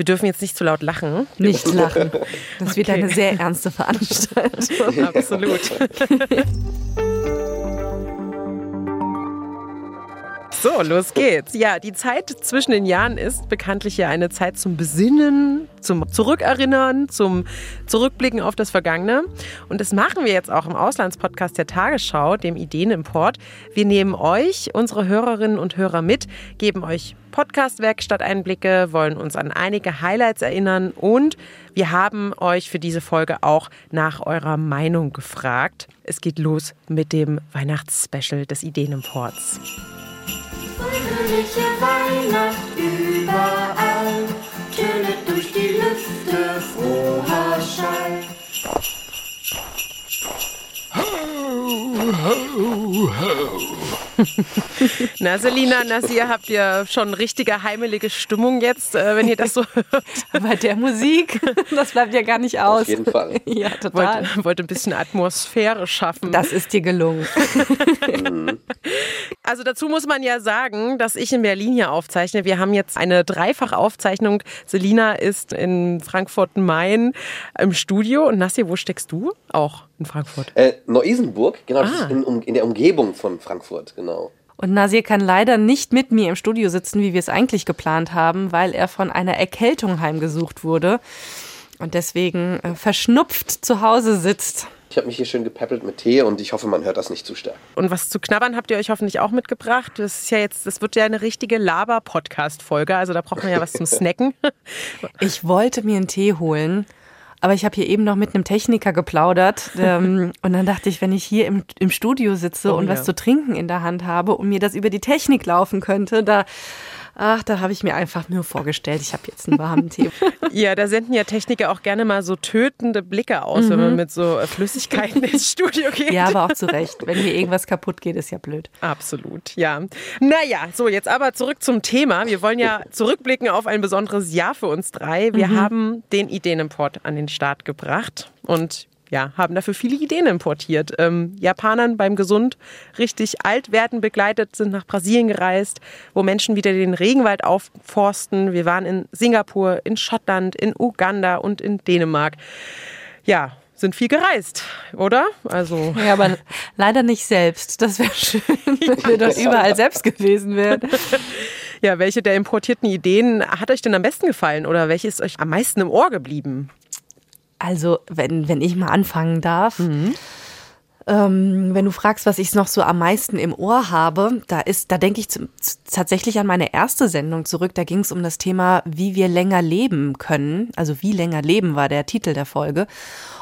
Wir dürfen jetzt nicht zu laut lachen. Nicht lachen. Das wird eine sehr ernste Veranstaltung. Absolut. So, los geht's. Ja, die Zeit zwischen den Jahren ist bekanntlich ja eine Zeit zum Besinnen, zum Zurückerinnern, zum Zurückblicken auf das Vergangene. Und das machen wir jetzt auch im Auslandspodcast der Tagesschau, dem Ideenimport. Wir nehmen euch, unsere Hörerinnen und Hörer mit, geben euch Podcast-Werkstatt-Einblicke, wollen uns an einige Highlights erinnern und wir haben euch für diese Folge auch nach eurer Meinung gefragt. Es geht los mit dem Weihnachtsspecial des Ideenimports. Fröhliche Weihnacht überall, tönet durch die Lüfte froher Schall. Na, Selina, Nasir, habt ihr schon richtige heimelige Stimmung jetzt, äh, wenn ihr das so hört? Bei der Musik, das bleibt ja gar nicht aus. Auf jeden Fall. Ja, total. Wollt, wollt ein bisschen Atmosphäre schaffen. Das ist dir gelungen. Also dazu muss man ja sagen, dass ich in Berlin hier aufzeichne. Wir haben jetzt eine Dreifachaufzeichnung. Selina ist in Frankfurt-Main im Studio. Und Nassi, wo steckst du? Auch in Frankfurt. Äh, Neu-Isenburg, genau, das Ah. ist in, um, in der Umgebung von Frankfurt, genau. Und Nasir kann leider nicht mit mir im Studio sitzen, wie wir es eigentlich geplant haben, weil er von einer Erkältung heimgesucht wurde und deswegen äh, verschnupft zu Hause sitzt. Ich habe mich hier schön gepäppelt mit Tee und ich hoffe, man hört das nicht zu stark. Und was zu knabbern habt ihr euch hoffentlich auch mitgebracht. Das ist ja jetzt, das wird ja eine richtige Laber-Podcast-Folge. Also da braucht man ja was zum Snacken. Ich wollte mir einen Tee holen, aber ich habe hier eben noch mit einem Techniker geplaudert. Ähm, und dann dachte ich, wenn ich hier im, im Studio sitze Oh und ja. was zu trinken in der Hand habe und mir das über die Technik laufen könnte, da, ach, da habe ich mir einfach nur vorgestellt, ich habe jetzt einen warmen Tee. Ja, da senden ja Techniker auch gerne mal so tötende Blicke aus, wenn man mit so äh, Flüssigkeiten ins Studio geht. Ja, aber auch zu Recht. Wenn hier irgendwas kaputt geht, ist ja blöd. Absolut, ja. Naja, so jetzt aber zurück zum Thema. Wir wollen ja zurückblicken auf ein besonderes Jahr für uns drei. Wir haben den Ideenimport an den Start gebracht und ja, haben dafür viele Ideen importiert. Ähm, Japanern beim Gesund richtig alt werden begleitet, sind nach Brasilien gereist, wo Menschen wieder den Regenwald aufforsten. Wir waren in Singapur, in Schottland, in Uganda und in Dänemark. Ja, sind viel gereist, oder? Also Ja, aber leider nicht selbst. Das wäre schön, wenn wir dort überall selbst gewesen wären. Ja, welche der importierten Ideen hat euch denn am besten gefallen oder welche ist euch am meisten im Ohr geblieben? Also, wenn, wenn ich mal anfangen darf. Ähm, wenn du fragst, was ich noch so am meisten im Ohr habe, da ist, da denke ich zum, tatsächlich an meine erste Sendung zurück. Da ging es um das Thema, wie wir länger leben können. Also wie länger leben war der Titel der Folge.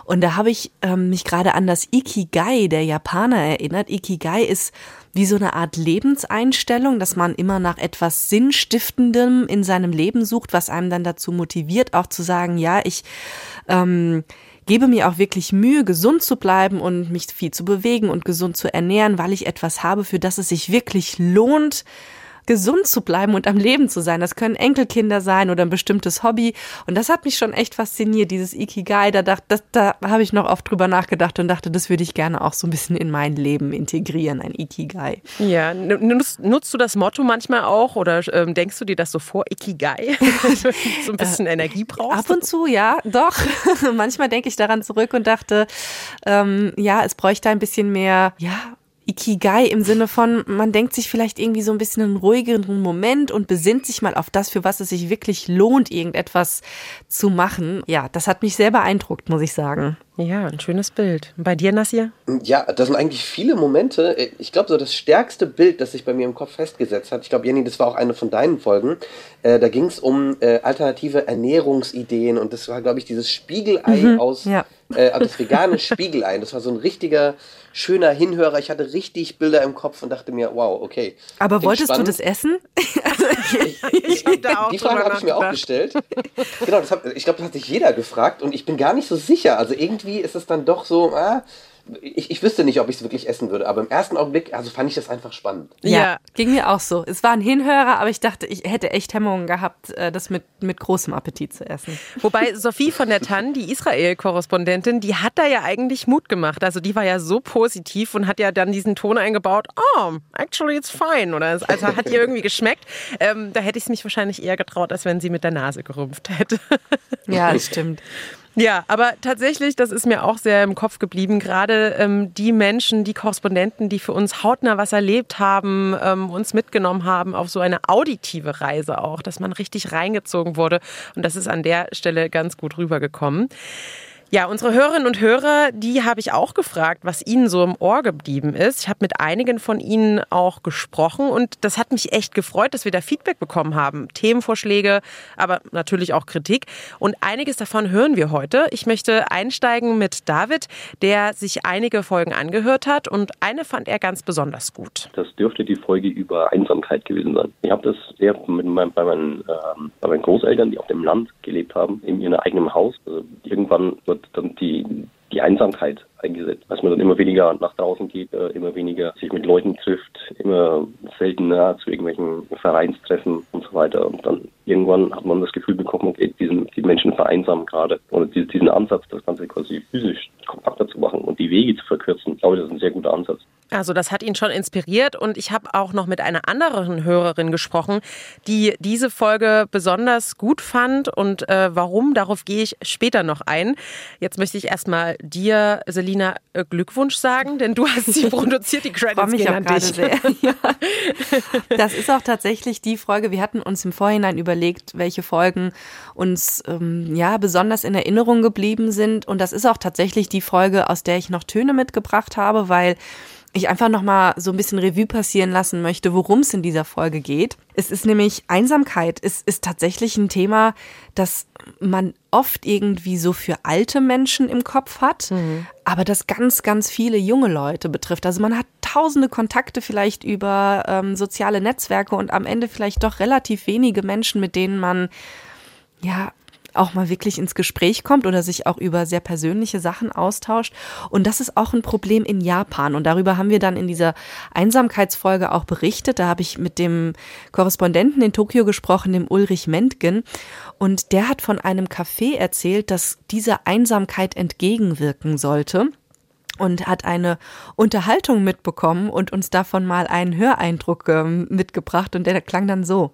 Und da habe ich ähm, mich gerade an das Ikigai der Japaner erinnert. Ikigai ist wie so eine Art Lebenseinstellung, dass man immer nach etwas Sinnstiftendem in seinem Leben sucht, was einem dann dazu motiviert, auch zu sagen, ja, ich ähm, gebe mir auch wirklich Mühe, gesund zu bleiben und mich viel zu bewegen und gesund zu ernähren, weil ich etwas habe, für das es sich wirklich lohnt, gesund zu bleiben und am Leben zu sein. Das können Enkelkinder sein oder ein bestimmtes Hobby. Und das hat mich schon echt fasziniert, dieses Ikigai. Da, dacht, das, da habe ich noch oft drüber nachgedacht und dachte, das würde ich gerne auch so ein bisschen in mein Leben integrieren, ein Ikigai. Ja, nutzt, nutzt du das Motto manchmal auch oder ähm, denkst du dir das so vor, Ikigai? so ein bisschen Energie brauchst? Ab und zu, ja, doch. Manchmal denke ich daran zurück und dachte, ähm, ja, es bräuchte ein bisschen mehr, ja, Ikigai im Sinne von, man denkt sich vielleicht irgendwie so ein bisschen einen ruhigeren Moment und besinnt sich mal auf das, für was es sich wirklich lohnt, irgendetwas zu machen. Ja, das hat mich sehr beeindruckt, muss ich sagen. Ja, ein schönes Bild. Und bei dir, Nassir? Ja, das sind eigentlich viele Momente. Ich glaube, so das stärkste Bild, das sich bei mir im Kopf festgesetzt hat, ich glaube, Jenny, das war auch eine von deinen Folgen, äh, da ging es um äh, alternative Ernährungsideen und das war, glaube ich, dieses Spiegelei aus, ja. äh, also das vegane Spiegelei. Das war so ein richtiger, schöner Hinhörer. Ich hatte richtig Bilder im Kopf und dachte mir, wow, okay. Aber wolltest spannend. du das essen? Ich hab da auch Die Frage habe ich mir auch gestellt. genau, das hab, ich glaube, das hat sich jeder gefragt und ich bin gar nicht so sicher. Also irgendwie ist es dann doch so, ah, ich, ich wüsste nicht, ob ich es wirklich essen würde, aber im ersten Augenblick, also fand ich das einfach spannend. Ja, Ja. ging mir auch so. Es war ein Hinhörer, aber ich dachte, ich hätte echt Hemmungen gehabt, äh, das mit, mit großem Appetit zu essen. Wobei Sophie von der Tann, die Israel-Korrespondentin, die hat da ja eigentlich Mut gemacht. Also die war ja so positiv und hat ja dann diesen Ton eingebaut, oh, actually it's fine. Oder es- also hat ihr irgendwie geschmeckt. Ähm, da hätte ich es mich wahrscheinlich eher getraut, als wenn sie mit der Nase gerümpft hätte. Ja, das stimmt. Ja, aber tatsächlich, das ist mir auch sehr im Kopf geblieben. Gerade ähm, die Menschen, die Korrespondenten, die für uns hautnah was erlebt haben, ähm, uns mitgenommen haben auf so eine auditive Reise auch, dass man richtig reingezogen wurde. Und das ist an der Stelle ganz gut rübergekommen. Ja, unsere Hörerinnen und Hörer, die habe ich auch gefragt, was ihnen so im Ohr geblieben ist. Ich habe mit einigen von ihnen auch gesprochen und das hat mich echt gefreut, dass wir da Feedback bekommen haben. Themenvorschläge, aber natürlich auch Kritik. Und einiges davon hören wir heute. Ich möchte einsteigen mit David, der sich einige Folgen angehört hat und eine fand er ganz besonders gut. Das dürfte die Folge über Einsamkeit gewesen sein. Ich habe das sehr mit meinem, bei, meinen, ähm, bei meinen Großeltern, die auf dem Land gelebt haben, in ihrem eigenen Haus. Also irgendwann dann die, die Einsamkeit eingesetzt, dass man dann immer weniger nach draußen geht, äh, immer weniger sich mit Leuten trifft, immer seltener zu irgendwelchen Vereinstreffen und so weiter. Und dann irgendwann hat man das Gefühl bekommen, okay, diesen, die Menschen vereinsamen gerade. Und diesen Ansatz, das Ganze quasi physisch kompakter zu machen und die Wege zu verkürzen, ich glaube, das ist ein sehr guter Ansatz. Also das hat ihn schon inspiriert und ich habe auch noch mit einer anderen Hörerin gesprochen, die diese Folge besonders gut fand und äh, warum, darauf gehe ich später noch ein. Jetzt möchte ich erstmal dir, Selina, äh, Glückwunsch sagen, denn du hast sie produziert, die Ich freue Credits mich gehen auch an dich. sehr. Ja. Das ist auch tatsächlich die Folge. Wir hatten uns im Vorhinein überlegt, welche Folgen uns ähm, ja besonders in Erinnerung geblieben sind. Und das ist auch tatsächlich die Folge, aus der ich noch Töne mitgebracht habe, weil ich einfach noch mal so ein bisschen Revue passieren lassen möchte, worum es in dieser Folge geht. Es ist nämlich Einsamkeit. Es ist tatsächlich ein Thema, das man oft irgendwie so für alte Menschen im Kopf hat, aber das ganz, ganz viele junge Leute betrifft. Also man hat tausende Kontakte vielleicht über ähm, soziale Netzwerke und am Ende vielleicht doch relativ wenige Menschen, mit denen man ja auch mal wirklich ins Gespräch kommt oder sich auch über sehr persönliche Sachen austauscht. Und das ist auch ein Problem in Japan. Und darüber haben wir dann in dieser Einsamkeitsfolge auch berichtet. Da habe ich mit dem Korrespondenten in Tokio gesprochen, dem Ulrich Mentgen. Und der hat von einem Café erzählt, das dieser Einsamkeit entgegenwirken sollte und hat eine Unterhaltung mitbekommen und uns davon mal einen Höreindruck ähm, mitgebracht und der klang dann so.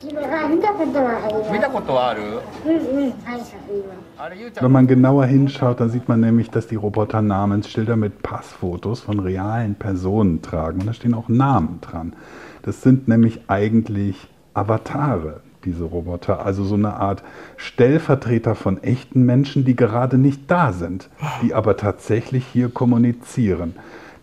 Wenn man genauer hinschaut, dann sieht man nämlich, dass die Roboter Namensschilder mit Passfotos von realen Personen tragen und da stehen auch Namen dran. Das sind nämlich eigentlich Avatare diese Roboter. Also so eine Art Stellvertreter von echten Menschen, die gerade nicht da sind, die aber tatsächlich hier kommunizieren.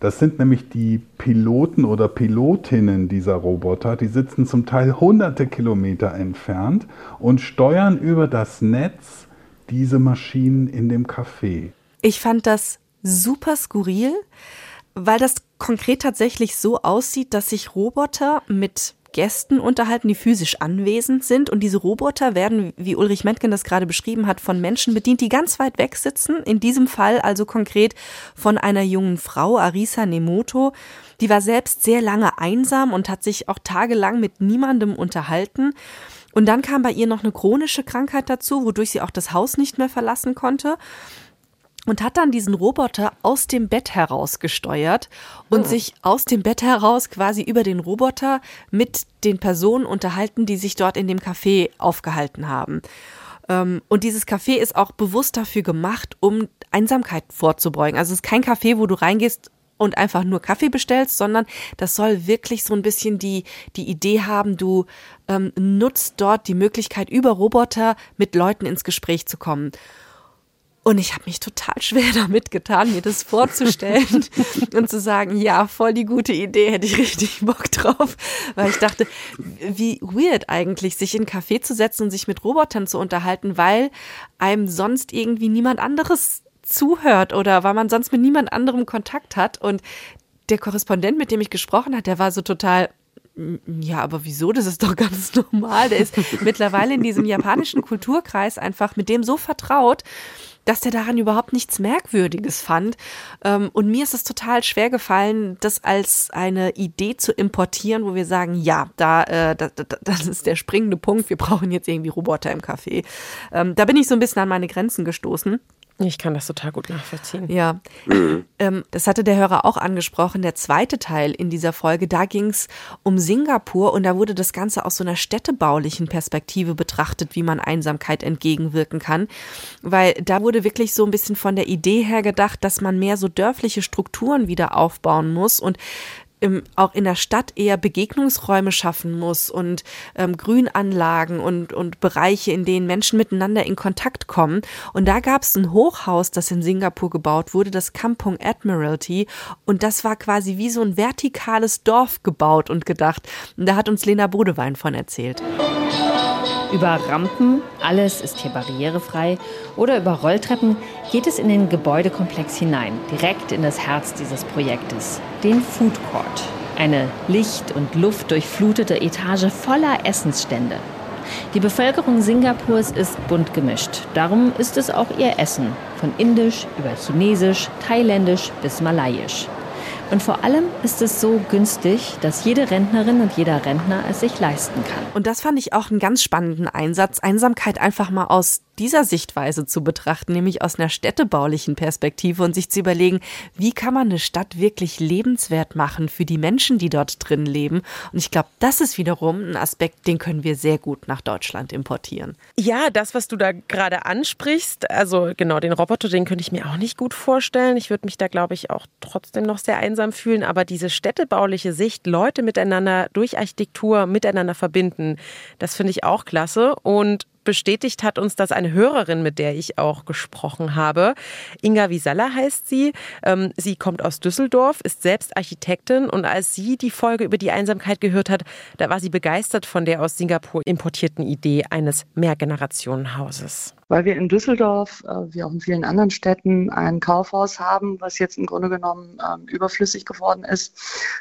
Das sind nämlich die Piloten oder Pilotinnen dieser Roboter, die sitzen zum Teil hunderte Kilometer entfernt und steuern über das Netz diese Maschinen in dem Café. Ich fand das super skurril, weil das konkret tatsächlich so aussieht, dass sich Roboter mit Gästen unterhalten, die physisch anwesend sind. Und diese Roboter werden, wie Ulrich Mentgen das gerade beschrieben hat, von Menschen bedient, die ganz weit weg sitzen. In diesem Fall also konkret von einer jungen Frau, Arisa Nemoto. Die war selbst sehr lange einsam und hat sich auch tagelang mit niemandem unterhalten. Und dann kam bei ihr noch eine chronische Krankheit dazu, wodurch sie auch das Haus nicht mehr verlassen konnte und hat dann diesen Roboter aus dem Bett heraus gesteuert und sich aus dem Bett heraus quasi über den Roboter mit den Personen unterhalten, die sich dort in dem Café aufgehalten haben. Ähm, Und dieses Café ist auch bewusst dafür gemacht, um Einsamkeit vorzubeugen. Also es ist kein Café, wo du reingehst und einfach nur Kaffee bestellst, sondern das soll wirklich so ein bisschen die, die Idee haben, du ähm, nutzt dort die Möglichkeit, über Roboter mit Leuten ins Gespräch zu kommen. Und ich habe mich total schwer damit getan, mir das vorzustellen und zu sagen, ja, voll die gute Idee, hätte ich richtig Bock drauf. Weil ich dachte, wie weird eigentlich, sich in einen Café zu setzen und sich mit Robotern zu unterhalten, weil einem sonst irgendwie niemand anderes zuhört oder weil man sonst mit niemand anderem Kontakt hat. Und der Korrespondent, mit dem ich gesprochen habe, der war so total, ja, aber wieso? Das ist doch ganz normal. Der ist mittlerweile in diesem japanischen Kulturkreis einfach mit dem so vertraut, dass der daran überhaupt nichts Merkwürdiges fand. Ähm, und mir ist es total schwer gefallen, das als eine Idee zu importieren, wo wir sagen, ja, da, äh, da, da, das ist der springende Punkt, wir brauchen jetzt irgendwie Roboter im Café. Ähm, da bin ich so ein bisschen an meine Grenzen gestoßen. Ich kann das total gut nachvollziehen. Ja, ähm, das hatte der Hörer auch angesprochen. Der zweite Teil in dieser Folge, da ging es um Singapur und da wurde das Ganze aus so einer städtebaulichen Perspektive betrachtet, wie man Einsamkeit entgegenwirken kann. Weil da wurde wirklich so ein bisschen von der Idee her gedacht, dass man mehr so dörfliche Strukturen wieder aufbauen muss und im, auch in der Stadt eher Begegnungsräume schaffen muss und ähm, Grünanlagen und, und Bereiche, in denen Menschen miteinander in Kontakt kommen. Und da gab es ein Hochhaus, das in Singapur gebaut wurde, das Kampong Admiralty. Und das war quasi wie so ein vertikales Dorf gebaut und gedacht. Und da hat uns Lena Bodewein von erzählt. Über Rampen, alles ist hier barrierefrei, oder über Rolltreppen geht es in den Gebäudekomplex hinein, direkt in das Herz dieses Projektes, den Food Court. Eine licht- und luftdurchflutete Etage voller Essensstände. Die Bevölkerung Singapurs ist bunt gemischt. Darum ist es auch ihr Essen. Von indisch über chinesisch, thailändisch bis malayisch. Und vor allem ist es so günstig, dass jede Rentnerin und jeder Rentner es sich leisten kann. Und das fand ich auch einen ganz spannenden Einsatz, Einsamkeit einfach mal aus dieser Sichtweise zu betrachten, nämlich aus einer städtebaulichen Perspektive und sich zu überlegen, wie kann man eine Stadt wirklich lebenswert machen für die Menschen, die dort drin leben. Und ich glaube, das ist wiederum ein Aspekt, den können wir sehr gut nach Deutschland importieren. Ja, das, was du da gerade ansprichst, also genau, den Roboter, den könnte ich mir auch nicht gut vorstellen. Ich würde mich da, glaube ich, auch trotzdem noch sehr einsam fühlen. Aber diese städtebauliche Sicht, Leute miteinander durch Architektur miteinander verbinden, das finde ich auch klasse. Und bestätigt hat uns das eine Hörerin, mit der ich auch gesprochen habe. Inga Wiesalla heißt sie. Ähm, sie kommt aus Düsseldorf, ist selbst Architektin und als sie die Folge über die Einsamkeit gehört hat, da war sie begeistert von der aus Singapur importierten Idee eines Mehrgenerationenhauses weil wir in Düsseldorf, äh, wie auch in vielen anderen Städten, ein Kaufhaus haben, was jetzt im Grunde genommen ähm, überflüssig geworden ist,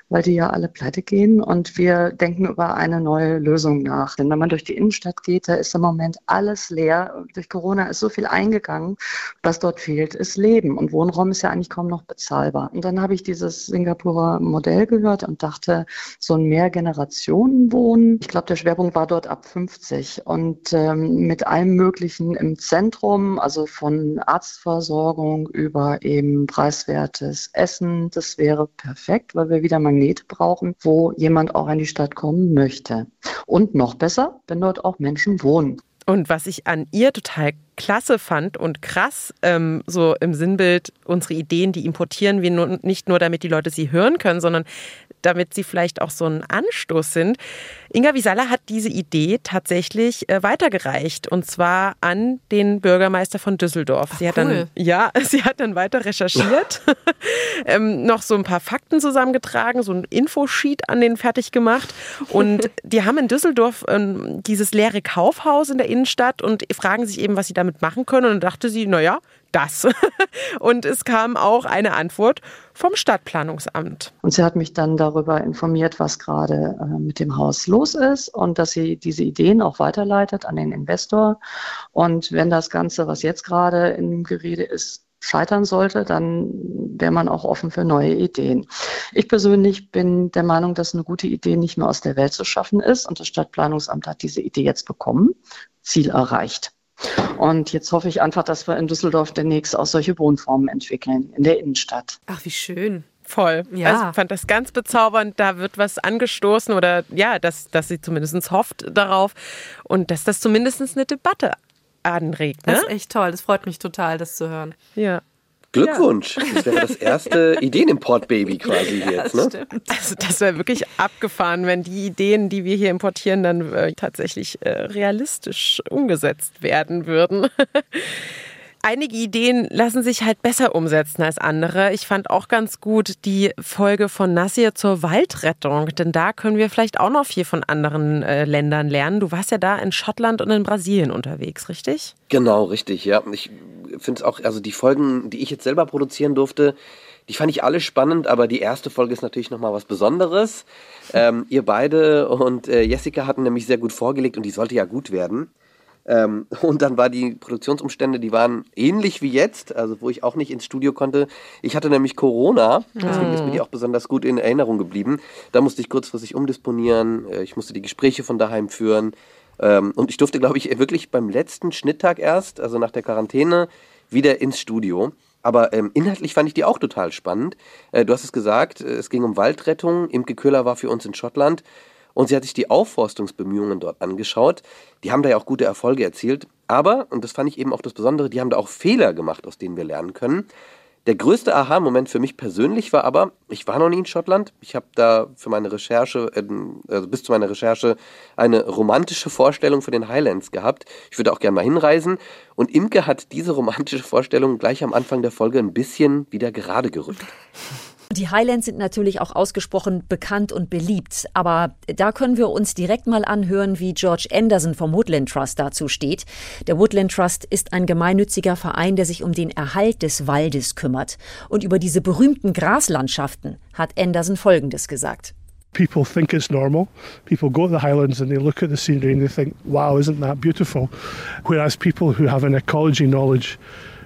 weil die ja alle pleite gehen. Und wir denken über eine neue Lösung nach. Denn wenn man durch die Innenstadt geht, da ist im Moment alles leer. Durch Corona ist so viel eingegangen. Was dort fehlt, ist Leben. Und Wohnraum ist ja eigentlich kaum noch bezahlbar. Und dann habe ich dieses Singapurer Modell gehört und dachte, so ein Mehrgenerationenwohnen. Ich glaube, der Schwerpunkt war dort ab 50 und ähm, mit allem Möglichen im Zentrum, also von Arztversorgung über eben preiswertes Essen. Das wäre perfekt, weil wir wieder Magnete brauchen, wo jemand auch in die Stadt kommen möchte. Und noch besser, wenn dort auch Menschen wohnen. Und was ich an ihr total klasse fand und krass, ähm, so im Sinnbild, unsere Ideen, die importieren wir nur, nicht nur, damit die Leute sie hören können, sondern damit sie vielleicht auch so ein Anstoß sind. Inga Wiesala hat diese Idee tatsächlich äh, weitergereicht und zwar an den Bürgermeister von Düsseldorf. Ach, sie hat cool. dann ja, sie hat dann weiter recherchiert, ähm, noch so ein paar Fakten zusammengetragen, so ein Infosheet an den fertig gemacht und die haben in Düsseldorf ähm, dieses leere Kaufhaus in der Innenstadt und fragen sich eben, was sie damit machen können und dann dachte sie, naja, das. Und es kam auch eine Antwort vom Stadtplanungsamt. Und sie hat mich dann darüber informiert, was gerade äh, mit dem Haus los ist und dass sie diese Ideen auch weiterleitet an den Investor. Und wenn das Ganze, was jetzt gerade im Gerede ist, scheitern sollte, dann wäre man auch offen für neue Ideen. Ich persönlich bin der Meinung, dass eine gute Idee nicht mehr aus der Welt zu schaffen ist und das Stadtplanungsamt hat diese Idee jetzt bekommen. Ziel erreicht. Und jetzt hoffe ich einfach, dass wir in Düsseldorf demnächst auch solche Wohnformen entwickeln in der Innenstadt. Ach, wie schön. Voll. Ja. Also ich fand das ganz bezaubernd. Da wird was angestoßen oder ja, dass, dass sie zumindest hofft darauf und dass das zumindest eine Debatte anregt. Ne? Das ist echt toll. Das freut mich total, das zu hören. Ja. Glückwunsch. Das wäre das erste Ideenimport-Baby quasi jetzt. Ne? stimmt. Also das wäre wirklich abgefahren, wenn die Ideen, die wir hier importieren, dann äh, tatsächlich äh, realistisch umgesetzt werden würden. Einige Ideen lassen sich halt besser umsetzen als andere. Ich fand auch ganz gut die Folge von Nassir zur Waldrettung, denn da können wir vielleicht auch noch viel von anderen äh, Ländern lernen. Du warst ja da in Schottland und in Brasilien unterwegs, richtig? Genau, richtig, ja. Ich finde es auch, also die Folgen, die ich jetzt selber produzieren durfte, die fand ich alle spannend, aber die erste Folge ist natürlich nochmal was Besonderes. Ähm, ihr beide und äh, Jessica hatten nämlich sehr gut vorgelegt und die sollte ja gut werden. Ähm, und dann war die Produktionsumstände, die waren ähnlich wie jetzt, also wo ich auch nicht ins Studio konnte. Ich hatte nämlich Corona, deswegen ist mir die auch besonders gut in Erinnerung geblieben. Da musste ich kurzfristig umdisponieren, äh, ich musste die Gespräche von daheim führen. Ähm, und ich durfte, glaube ich, wirklich beim letzten Schnitttag erst, also nach der Quarantäne, wieder ins Studio. Aber ähm, inhaltlich fand ich die auch total spannend. Äh, du hast es gesagt, äh, es ging um Waldrettung. Imke Köhler war für uns in Schottland und sie hat sich die Aufforstungsbemühungen dort angeschaut. Die haben da ja auch gute Erfolge erzielt. Aber, und das fand ich eben auch das Besondere, die haben da auch Fehler gemacht, aus denen wir lernen können. Der größte Aha-Moment für mich persönlich war aber, ich war noch nie in Schottland. Ich habe da für meine Recherche, äh, also bis zu meiner Recherche, eine romantische Vorstellung für den Highlands gehabt. Ich würde auch gerne mal hinreisen. Und Imke hat diese romantische Vorstellung gleich am Anfang der Folge ein bisschen wieder gerade gerückt. Die Highlands sind natürlich auch ausgesprochen bekannt und beliebt, aber da können wir uns direkt mal anhören, wie George Anderson vom Woodland Trust dazu steht. Der Woodland Trust ist ein gemeinnütziger Verein, der sich um den Erhalt des Waldes kümmert. Und über diese berühmten Graslandschaften hat Anderson Folgendes gesagt. People think it's normal. People go to the highlands and they look at the scenery and they think, wow, isn't that beautiful? Whereas people who have an ecology knowledge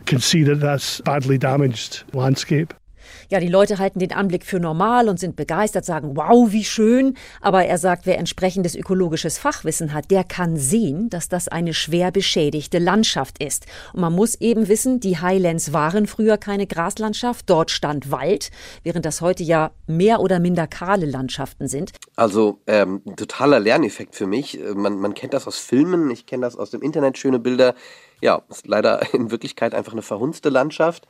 can see that that's badly damaged landscape. Ja, die Leute halten den Anblick für normal und sind begeistert, sagen, wow, wie schön. Aber er sagt, wer entsprechendes ökologisches Fachwissen hat, der kann sehen, dass das eine schwer beschädigte Landschaft ist. Und man muss eben wissen, die Highlands waren früher keine Graslandschaft, dort stand Wald, während das heute ja mehr oder minder kahle Landschaften sind. Also ähm, ein totaler Lerneffekt für mich. Äh, Man, man kennt das aus Filmen, ich kenne das aus dem Internet, schöne Bilder. Ja, ist leider in Wirklichkeit einfach eine verhunzte Landschaft.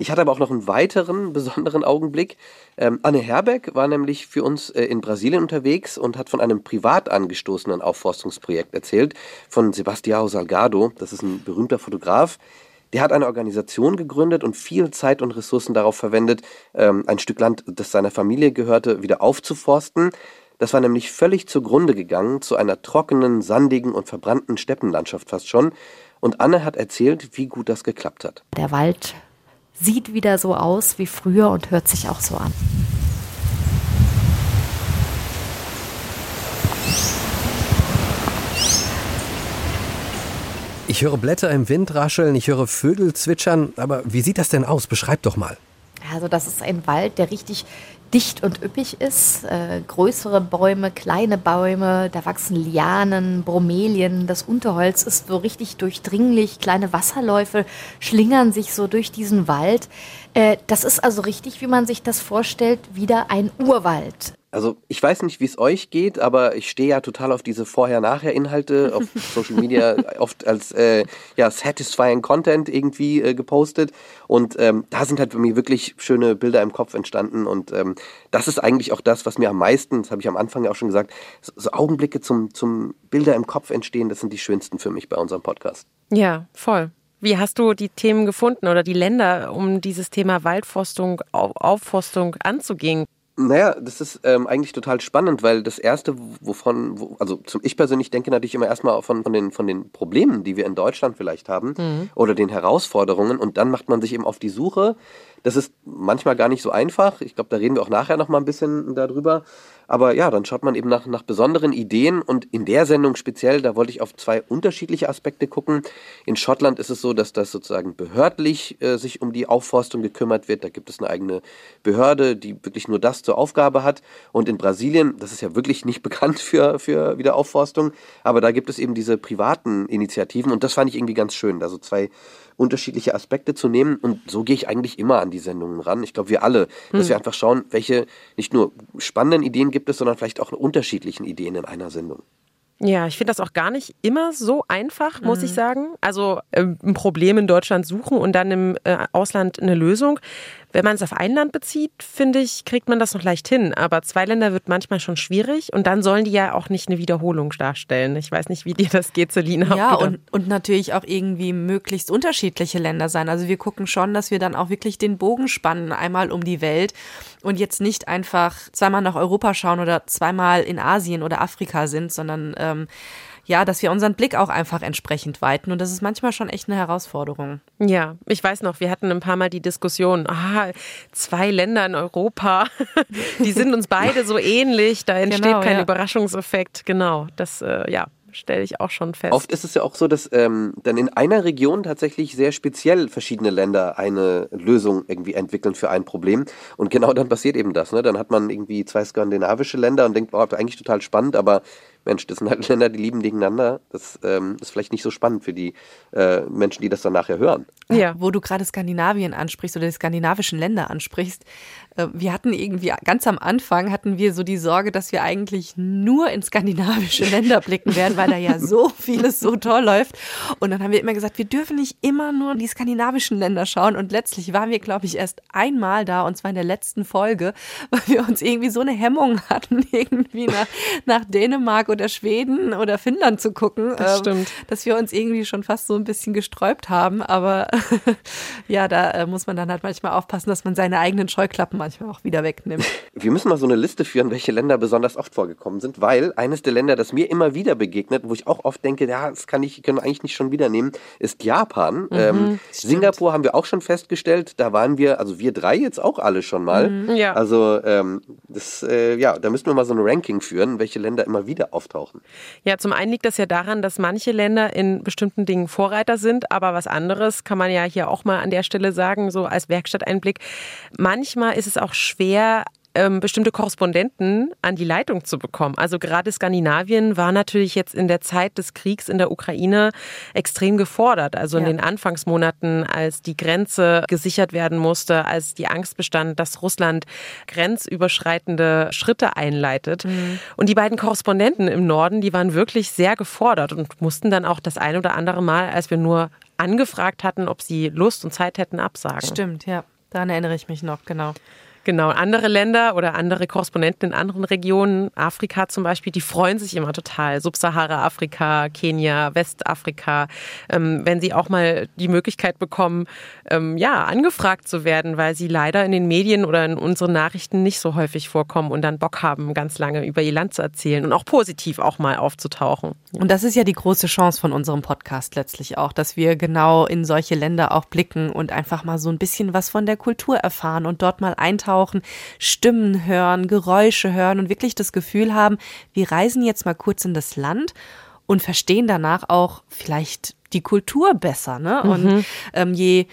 Ich hatte aber auch noch einen weiteren besonderen Augenblick. Ähm, Anne Herbeck war nämlich für uns äh, in Brasilien unterwegs und hat von einem privat angestoßenen Aufforstungsprojekt erzählt, von Sebastião Salgado. Das ist ein berühmter Fotograf. Der hat eine Organisation gegründet und viel Zeit und Ressourcen darauf verwendet, ähm, ein Stück Land, das seiner Familie gehörte, wieder aufzuforsten. Das war nämlich völlig zugrunde gegangen, zu einer trockenen, sandigen und verbrannten Steppenlandschaft fast schon. Und Anne hat erzählt, wie gut das geklappt hat. Der Wald sieht wieder so aus wie früher und hört sich auch so an. Ich höre Blätter im Wind rascheln, ich höre Vögel zwitschern, aber wie sieht das denn aus? Beschreib doch mal. Also das ist ein Wald, der richtig dicht und üppig ist. Äh, größere Bäume, kleine Bäume, da wachsen Lianen, Bromelien. Das Unterholz ist so richtig durchdringlich. Kleine Wasserläufe schlingern sich so durch diesen Wald. Äh, das ist also richtig, wie man sich das vorstellt, wieder ein Urwald. Also ich weiß nicht, wie es euch geht, aber ich stehe ja total auf diese Vorher-Nachher-Inhalte auf Social Media oft als äh, ja, satisfying Content irgendwie äh, gepostet. Und ähm, da sind halt bei mir wirklich schöne Bilder im Kopf entstanden. Und ähm, das ist eigentlich auch das, was mir am meisten, das habe ich am Anfang ja auch schon gesagt, so, so Augenblicke zum, zum Bilder im Kopf entstehen, das sind die schönsten für mich bei unserem Podcast. Ja, voll. Wie hast du die Themen gefunden oder die Länder, um dieses Thema Waldforstung, Au- Aufforstung anzugehen? Naja, das ist ähm, eigentlich total spannend, weil das Erste, wovon, wo, also zum, ich persönlich denke natürlich immer erstmal von, von, den, von den Problemen, die wir in Deutschland vielleicht haben Mhm. oder den Herausforderungen und dann macht man sich eben auf die Suche. Das ist manchmal gar nicht so einfach. Ich glaube, da reden wir auch nachher nochmal ein bisschen darüber. Aber ja, dann schaut man eben nach, nach besonderen Ideen und in der Sendung speziell, da wollte ich auf zwei unterschiedliche Aspekte gucken. In Schottland ist es so, dass das sozusagen behördlich äh, sich um die Aufforstung gekümmert wird. Da gibt es eine eigene Behörde, die wirklich nur das zur Aufgabe hat. Und in Brasilien, das ist ja wirklich nicht bekannt für, für Wiederaufforstung, aber da gibt es eben diese privaten Initiativen und das fand ich irgendwie ganz schön. Also zwei unterschiedliche Aspekte zu nehmen und so gehe ich eigentlich immer an die Sendungen ran. Ich glaube, wir alle, dass Hm. wir einfach schauen, welche nicht nur spannenden Ideen gibt es, sondern vielleicht auch unterschiedlichen Ideen in einer Sendung. Ja, ich finde das auch gar nicht immer so einfach, muss ich sagen. Also ähm, ein Problem in Deutschland suchen und dann im äh, Ausland eine Lösung. Wenn man es auf ein Land bezieht, finde ich, kriegt man das noch leicht hin. Aber zwei Länder wird manchmal schon schwierig und dann sollen die ja auch nicht eine Wiederholung darstellen. Ich weiß nicht, wie dir das geht, Selina. Ja, und, und natürlich auch irgendwie möglichst unterschiedliche Länder sein. Also wir gucken schon, dass wir dann auch wirklich den Bogen spannen, einmal um die Welt und jetzt nicht einfach zweimal nach Europa schauen oder zweimal in Asien oder Afrika sind, sondern ähm, ja, dass wir unseren Blick auch einfach entsprechend weiten. Und das ist manchmal schon echt eine Herausforderung. Ja, ich weiß noch, wir hatten ein paar Mal die Diskussion, ah, zwei Länder in Europa, die sind uns beide so ähnlich, da entsteht Genau, kein ja. Überraschungseffekt. Genau, das, äh, ja, stelle ich auch schon fest. Oft ist es ja auch so, dass ähm, dann in einer Region tatsächlich sehr speziell verschiedene Länder eine Lösung irgendwie entwickeln für ein Problem. Und genau dann passiert eben das. Ne? Dann hat man irgendwie zwei skandinavische Länder und denkt, oh, eigentlich total spannend, aber Mensch, das sind halt Länder, die lieben gegeneinander. Das ähm, ist vielleicht nicht so spannend für die äh, Menschen, die das dann nachher hören. Ja. Wo du gerade Skandinavien ansprichst oder die skandinavischen Länder ansprichst. Äh, wir hatten irgendwie ganz am Anfang hatten wir so die Sorge, dass wir eigentlich nur in skandinavische Länder blicken werden, weil da ja so vieles so toll läuft. Und dann haben wir immer gesagt, wir dürfen nicht immer nur die skandinavischen Länder schauen. Und letztlich waren wir, glaube ich, erst einmal da, und zwar in der letzten Folge, weil wir uns irgendwie so eine Hemmung hatten, irgendwie nach, nach Dänemark oder Schweden oder Finnland zu gucken. Das ähm, stimmt. Dass wir uns irgendwie schon fast so ein bisschen gesträubt haben. Aber ja, da äh, muss man dann halt manchmal aufpassen, dass man seine eigenen Scheuklappen manchmal auch wieder wegnimmt. Wir müssen mal so eine Liste führen, welche Länder besonders oft vorgekommen sind, weil eines der Länder, das mir immer wieder begegnet, wo ich auch oft denke, ja, das kann ich, können wir eigentlich nicht schon wieder nehmen, ist Japan. ähm, Singapur haben wir auch schon festgestellt, da waren wir, also wir drei jetzt auch alle schon mal. Mhm, ja. Also ähm, das, äh, ja, da müssten wir mal so ein Ranking führen, welche Länder immer wieder auftauchen. Ja, zum einen liegt das ja daran, dass manche Länder in bestimmten Dingen Vorreiter sind, aber was anderes kann man ja hier auch mal an der Stelle sagen, so als Werkstatteinblick. Manchmal ist es auch schwer, ähm, bestimmte Korrespondenten an die Leitung zu bekommen. Also gerade Skandinavien war natürlich jetzt in der Zeit des Kriegs in der Ukraine extrem gefordert. Also in Ja. den Anfangsmonaten, als die Grenze gesichert werden musste, als die Angst bestand, dass Russland grenzüberschreitende Schritte einleitet. Und die beiden Korrespondenten im Norden, die waren wirklich sehr gefordert und mussten dann auch das ein oder andere Mal, als wir nur angefragt hatten, ob sie Lust und Zeit hätten, absagen. Stimmt, ja. Daran erinnere ich mich noch, genau. Genau, andere Länder oder andere Korrespondenten in anderen Regionen, Afrika zum Beispiel, die freuen sich immer total. Subsahara-Afrika, Kenia, Westafrika, ähm, wenn sie auch mal die Möglichkeit bekommen, ähm, ja, angefragt zu werden, weil sie leider in den Medien oder in unseren Nachrichten nicht so häufig vorkommen und dann Bock haben, ganz lange über ihr Land zu erzählen und auch positiv auch mal aufzutauchen. Und das ist ja die große Chance von unserem Podcast letztlich auch, dass wir genau in solche Länder auch blicken und einfach mal so ein bisschen was von der Kultur erfahren und dort mal eintauchen, Stimmen hören, Geräusche hören und wirklich das Gefühl haben, wir reisen jetzt mal kurz in das Land und verstehen danach auch vielleicht die Kultur besser. Ne? Und Mhm. ähm, je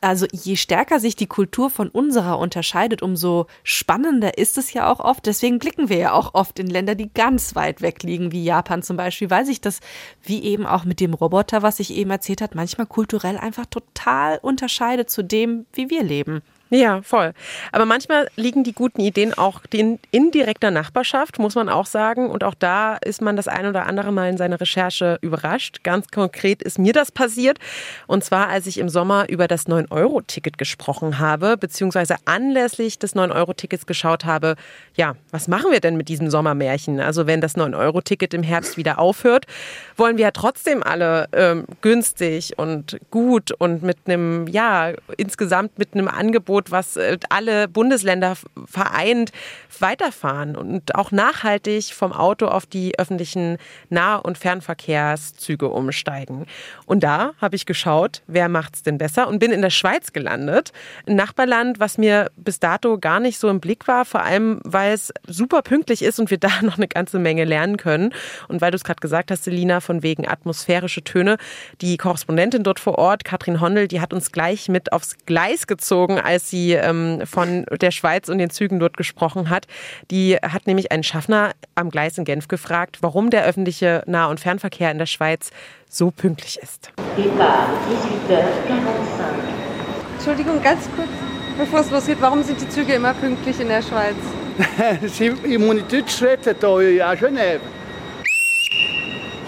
also je stärker sich die Kultur von unserer unterscheidet, umso spannender ist es ja auch oft. Deswegen blicken wir ja auch oft in Länder, die ganz weit weg liegen, wie Japan zum Beispiel, weil sich das, wie eben auch mit dem Roboter, was ich eben erzählt hat, manchmal kulturell einfach total unterscheidet zu dem, wie wir leben. Ja, voll. Aber manchmal liegen die guten Ideen auch in, in direkter Nachbarschaft, muss man auch sagen. Und auch da ist man das ein oder andere Mal in seiner Recherche überrascht. Ganz konkret ist mir das passiert. Und zwar, als ich im Sommer über das 9-Euro-Ticket gesprochen habe, beziehungsweise anlässlich des 9-Euro-Tickets geschaut habe, ja, was machen wir denn mit diesem Sommermärchen? Also wenn das 9-Euro-Ticket im Herbst wieder aufhört, wollen wir ja trotzdem alle ähm, günstig und gut und mit einem, ja, insgesamt mit einem Angebot, was äh, alle Bundesländer vereint, weiterfahren und auch nachhaltig vom Auto auf die öffentlichen Nah- und Fernverkehrszüge umsteigen. Und da habe ich geschaut, wer macht's denn besser und bin in der Schweiz gelandet, ein Nachbarland, was mir bis dato gar nicht so im Blick war, vor allem weil es super pünktlich ist und wir da noch eine ganze Menge lernen können. Und weil du es gerade gesagt hast, Selina, von wegen atmosphärische Töne, die Korrespondentin dort vor Ort, Katrin Hondel, die hat uns gleich mit aufs Gleis gezogen, als sie ähm, von der Schweiz und den Zügen dort gesprochen hat. Die hat nämlich einen Schaffner am Gleis in Genf gefragt, warum der öffentliche Nah- und Fernverkehr in der Schweiz so pünktlich ist. Départ 18h45. Entschuldigung, ganz kurz, bevor es losgeht, warum sind die Züge immer pünktlich in der Schweiz? Si- Ils m'ont dit tout de suite, t'es à Genève.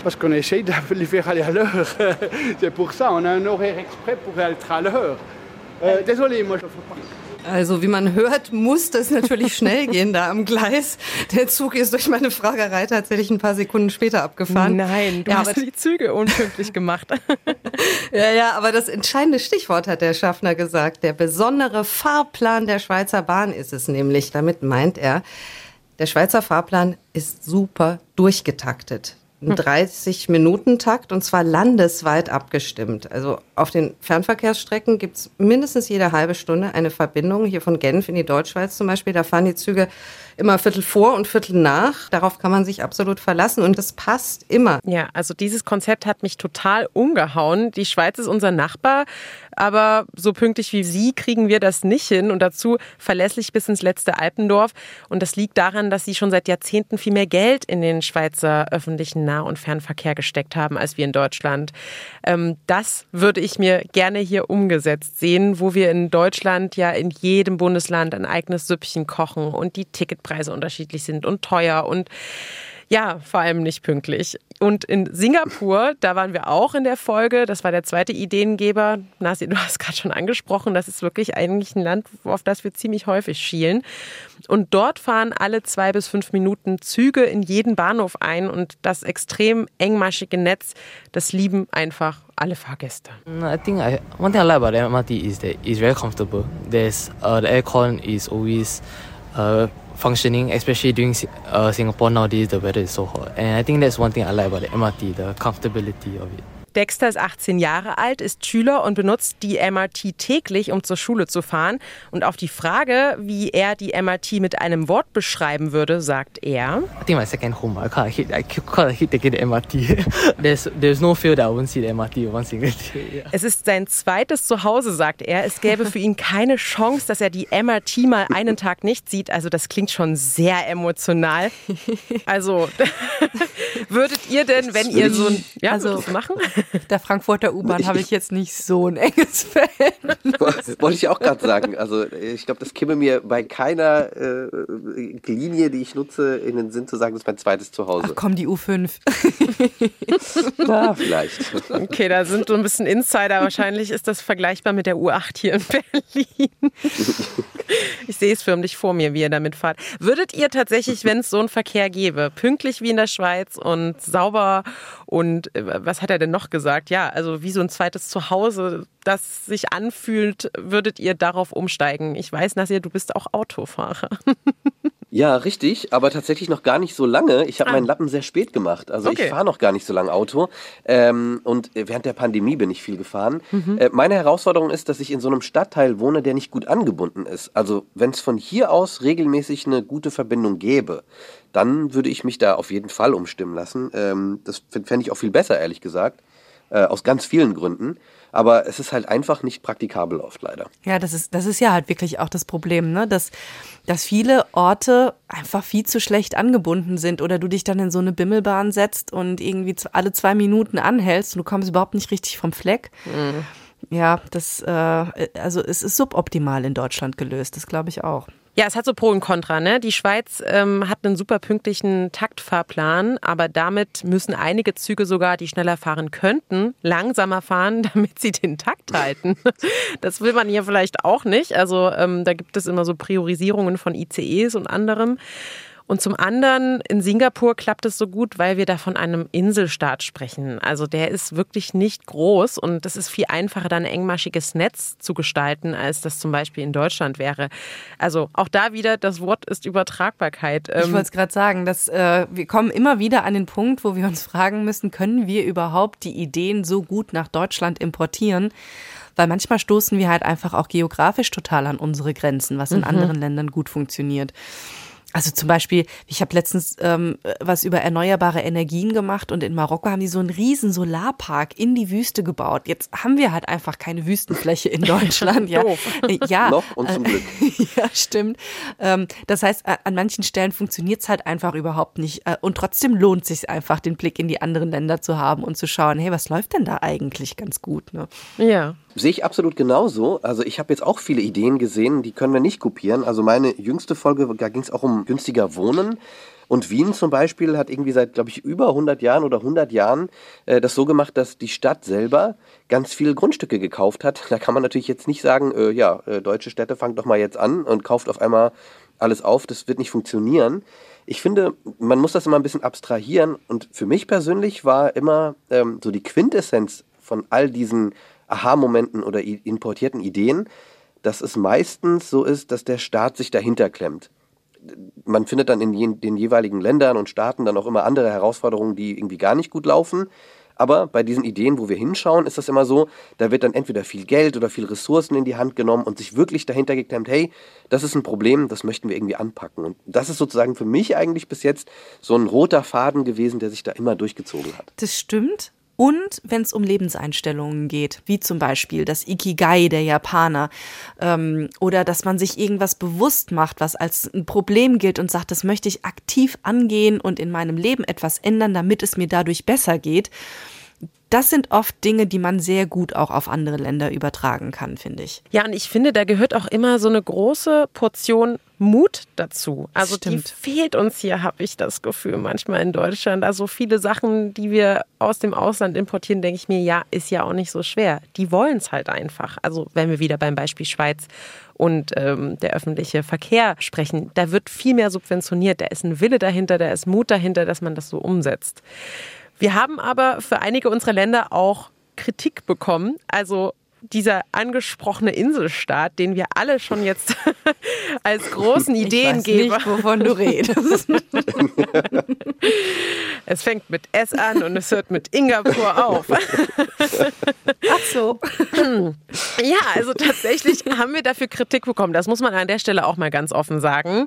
Parce qu'on essaye de les faire aller à l'heure. C'est pour ça, on a un horaire exprès pour être à l'heure. Euh, désolé, moi je ne fais pas. Also wie man hört, muss das natürlich schnell gehen da am Gleis. Der Zug ist durch meine Fragerei tatsächlich ein paar Sekunden später abgefahren. Nein, du ja, hast aber, die Züge unpünktlich gemacht. ja, ja, aber das entscheidende Stichwort hat der Schaffner gesagt. Der besondere Fahrplan der Schweizer Bahn ist es nämlich. Damit meint er, der Schweizer Fahrplan ist super durchgetaktet. im 30-Minuten-Takt und zwar landesweit abgestimmt. Also auf den Fernverkehrsstrecken gibt es mindestens jede halbe Stunde eine Verbindung. Hier von Genf in die Deutschschweiz zum Beispiel, da fahren die Züge immer Viertel vor und Viertel nach. Darauf kann man sich absolut verlassen und das passt immer. Ja, also dieses Konzept hat mich total umgehauen. Die Schweiz ist unser Nachbar, aber so pünktlich wie Sie kriegen wir das nicht hin und dazu verlässlich bis ins letzte Alpendorf. Und das liegt daran, dass Sie schon seit Jahrzehnten viel mehr Geld in den Schweizer öffentlichen Nah- und Fernverkehr gesteckt haben als wir in Deutschland. Ähm, das würde ich mir gerne hier umgesetzt sehen, wo wir in Deutschland ja in jedem Bundesland ein eigenes Süppchen kochen und die Ticketpreise unterschiedlich sind und teuer und ja, vor allem nicht pünktlich. Und in Singapur, da waren wir auch in der Folge. Das war der zweite Ideengeber. Nasi, du hast gerade schon angesprochen, das ist wirklich eigentlich ein Land, auf das wir ziemlich häufig schielen. Und dort fahren alle zwei bis fünf Minuten Züge in jeden Bahnhof ein. Und das extrem engmaschige Netz, das lieben einfach alle Fahrgäste. I think I, one thing I like about the MRT is that it's very comfortable. There's uh, the aircon is always uh, functioning, especially during uh, Singapore nowadays. The weather is so hot, and I think that's one thing I like about the MRT, the comfortability of it. Dexter ist 18 Jahre alt, ist Schüler und benutzt die MRT täglich, um zur Schule zu fahren. Und auf die Frage, wie er die MRT mit einem Wort beschreiben würde, sagt er: I think my second home. I can't hit. I can't hit taking the MRT. there's there's no fear that I won't see the MRT one single day. Yeah. Es ist sein zweites Zuhause, sagt er. Es gäbe für ihn keine Chance, dass er die MRT mal einen Tag nicht sieht. Also das klingt schon sehr emotional. Also würdet ihr denn, wenn ihr so ein ja, Also- also machen? Der Frankfurter U-Bahn habe ich jetzt nicht so ein enges Verhältnis. Wollte ich auch gerade sagen. Also ich glaube, das käme mir bei keiner äh, Linie, die ich nutze, in den Sinn zu sagen, das ist mein zweites Zuhause. Ach komm, die U5. Na, vielleicht. Okay, da sind so ein bisschen Insider. Wahrscheinlich ist das vergleichbar mit der U8 hier in Berlin. Ich sehe es förmlich vor mir, wie ihr damit fahrt. Würdet ihr tatsächlich, wenn es so einen Verkehr gäbe, pünktlich wie in der Schweiz und sauber und äh, was hat er denn noch gesagt? Ja, also wie so ein zweites Zuhause, das sich anfühlt, würdet ihr darauf umsteigen? Ich weiß, Nasir, du bist auch Autofahrer. Ja, richtig, aber tatsächlich noch gar nicht so lange. Ich habe meinen Lappen sehr spät gemacht. Also Okay. ich fahre noch gar nicht so lange Auto. Ähm, und während der Pandemie bin ich viel gefahren. Mhm. Äh, meine Herausforderung ist, dass ich in so einem Stadtteil wohne, der nicht gut angebunden ist. Also wenn es von hier aus regelmäßig eine gute Verbindung gäbe, dann würde ich mich da auf jeden Fall umstimmen lassen. Ähm, das fände ich auch viel besser, ehrlich gesagt. Äh, aus ganz vielen Gründen. Aber es ist halt einfach nicht praktikabel oft leider. Ja, das ist, das ist ja halt wirklich auch das Problem, ne? dass, dass viele Orte einfach viel zu schlecht angebunden sind oder du dich dann in so eine Bimmelbahn setzt und irgendwie alle zwei Minuten anhältst und du kommst überhaupt nicht richtig vom Fleck. Ja, das, äh, also es ist suboptimal in Deutschland gelöst, das glaube ich auch. Ja, es hat so Pro und Contra. Ne? Die Schweiz ähm, hat einen super pünktlichen Taktfahrplan, aber damit müssen einige Züge sogar, die schneller fahren könnten, langsamer fahren, damit sie den Takt halten. Das will man hier vielleicht auch nicht. Also ähm, da gibt es immer so Priorisierungen von ICEs und anderem. Und zum anderen, in Singapur klappt es so gut, weil wir da von einem Inselstaat sprechen. Also der ist wirklich nicht groß und es ist viel einfacher, da ein engmaschiges Netz zu gestalten, als das zum Beispiel in Deutschland wäre. Also auch da wieder, das Wort ist Übertragbarkeit. Ich Ähm, wollte es gerade sagen, dass äh, wir kommen immer wieder an den Punkt, wo wir uns fragen müssen, können wir überhaupt die Ideen so gut nach Deutschland importieren? Weil manchmal stoßen wir halt einfach auch geografisch total an unsere Grenzen, was in Mhm. anderen Ländern gut funktioniert. Also zum Beispiel, ich habe letztens ähm, was über erneuerbare Energien gemacht und in Marokko haben die so einen riesen Solarpark in die Wüste gebaut. Jetzt haben wir halt einfach keine Wüstenfläche in Deutschland. ja. Äh, ja. Noch und zum Äh, Glück. ja, stimmt. Ähm, das heißt, an manchen Stellen funktioniert es halt einfach überhaupt nicht. Äh, Und trotzdem lohnt es sich einfach, den Blick in die anderen Länder zu haben und zu schauen, hey, was läuft denn da eigentlich ganz gut? Ne? Ja. Sehe ich absolut genauso. Also ich habe jetzt auch viele Ideen gesehen, die können wir nicht kopieren. Also meine jüngste Folge, da ging es auch um günstiger Wohnen. Und Wien zum Beispiel hat irgendwie seit, glaube ich, über 100 Jahren oder 100 Jahren äh, das so gemacht, dass die Stadt selber ganz viele Grundstücke gekauft hat. Da kann man natürlich jetzt nicht sagen, äh, ja, äh, deutsche Städte fangt doch mal jetzt an und kauft auf einmal alles auf. Das wird nicht funktionieren. Ich finde, man muss das immer ein bisschen abstrahieren. Und für mich persönlich war immer ähm, so die Quintessenz von all diesen Aha-Momenten oder importierten Ideen, dass es meistens so ist, dass der Staat sich dahinter klemmt. man findet dann in den jeweiligen Ländern und Staaten dann auch immer andere Herausforderungen, die irgendwie gar nicht gut laufen. Aber bei diesen Ideen, wo wir hinschauen, ist das immer so, da wird dann entweder viel Geld oder viel Ressourcen in die Hand genommen und sich wirklich dahinter geklemmt, hey, das ist ein Problem, das möchten wir irgendwie anpacken. Und das ist sozusagen für mich eigentlich bis jetzt so ein roter Faden gewesen, der sich da immer durchgezogen hat. Das stimmt. Und wenn es um Lebenseinstellungen geht, wie zum Beispiel das Ikigai der Japaner ähm, oder dass man sich irgendwas bewusst macht, was als ein Problem gilt und sagt, das möchte ich aktiv angehen und in meinem Leben etwas ändern, damit es mir dadurch besser geht. Das sind oft Dinge, die man sehr gut auch auf andere Länder übertragen kann, finde ich. Ja, und ich finde, da gehört auch immer so eine große Portion Mut dazu. Also die fehlt uns hier, habe ich das Gefühl, manchmal in Deutschland. Also viele Sachen, die wir aus dem Ausland importieren, denke ich mir, ja, ist ja auch nicht so schwer. Die wollen es halt einfach. Also wenn wir wieder beim Beispiel Schweiz und ähm, der öffentliche Verkehr sprechen, da wird viel mehr subventioniert. Da ist ein Wille dahinter, da ist Mut dahinter, dass man das so umsetzt. Wir haben aber für einige unserer Länder auch Kritik bekommen. Also dieser angesprochene Inselstaat, den wir alle schon jetzt als großen Ideengeber. Ich weiß nicht, wovon du redest. es fängt mit S an und es hört mit Ingapur auf. Ach so. Ja, also tatsächlich haben wir dafür Kritik bekommen. Das muss man an der Stelle auch mal ganz offen sagen.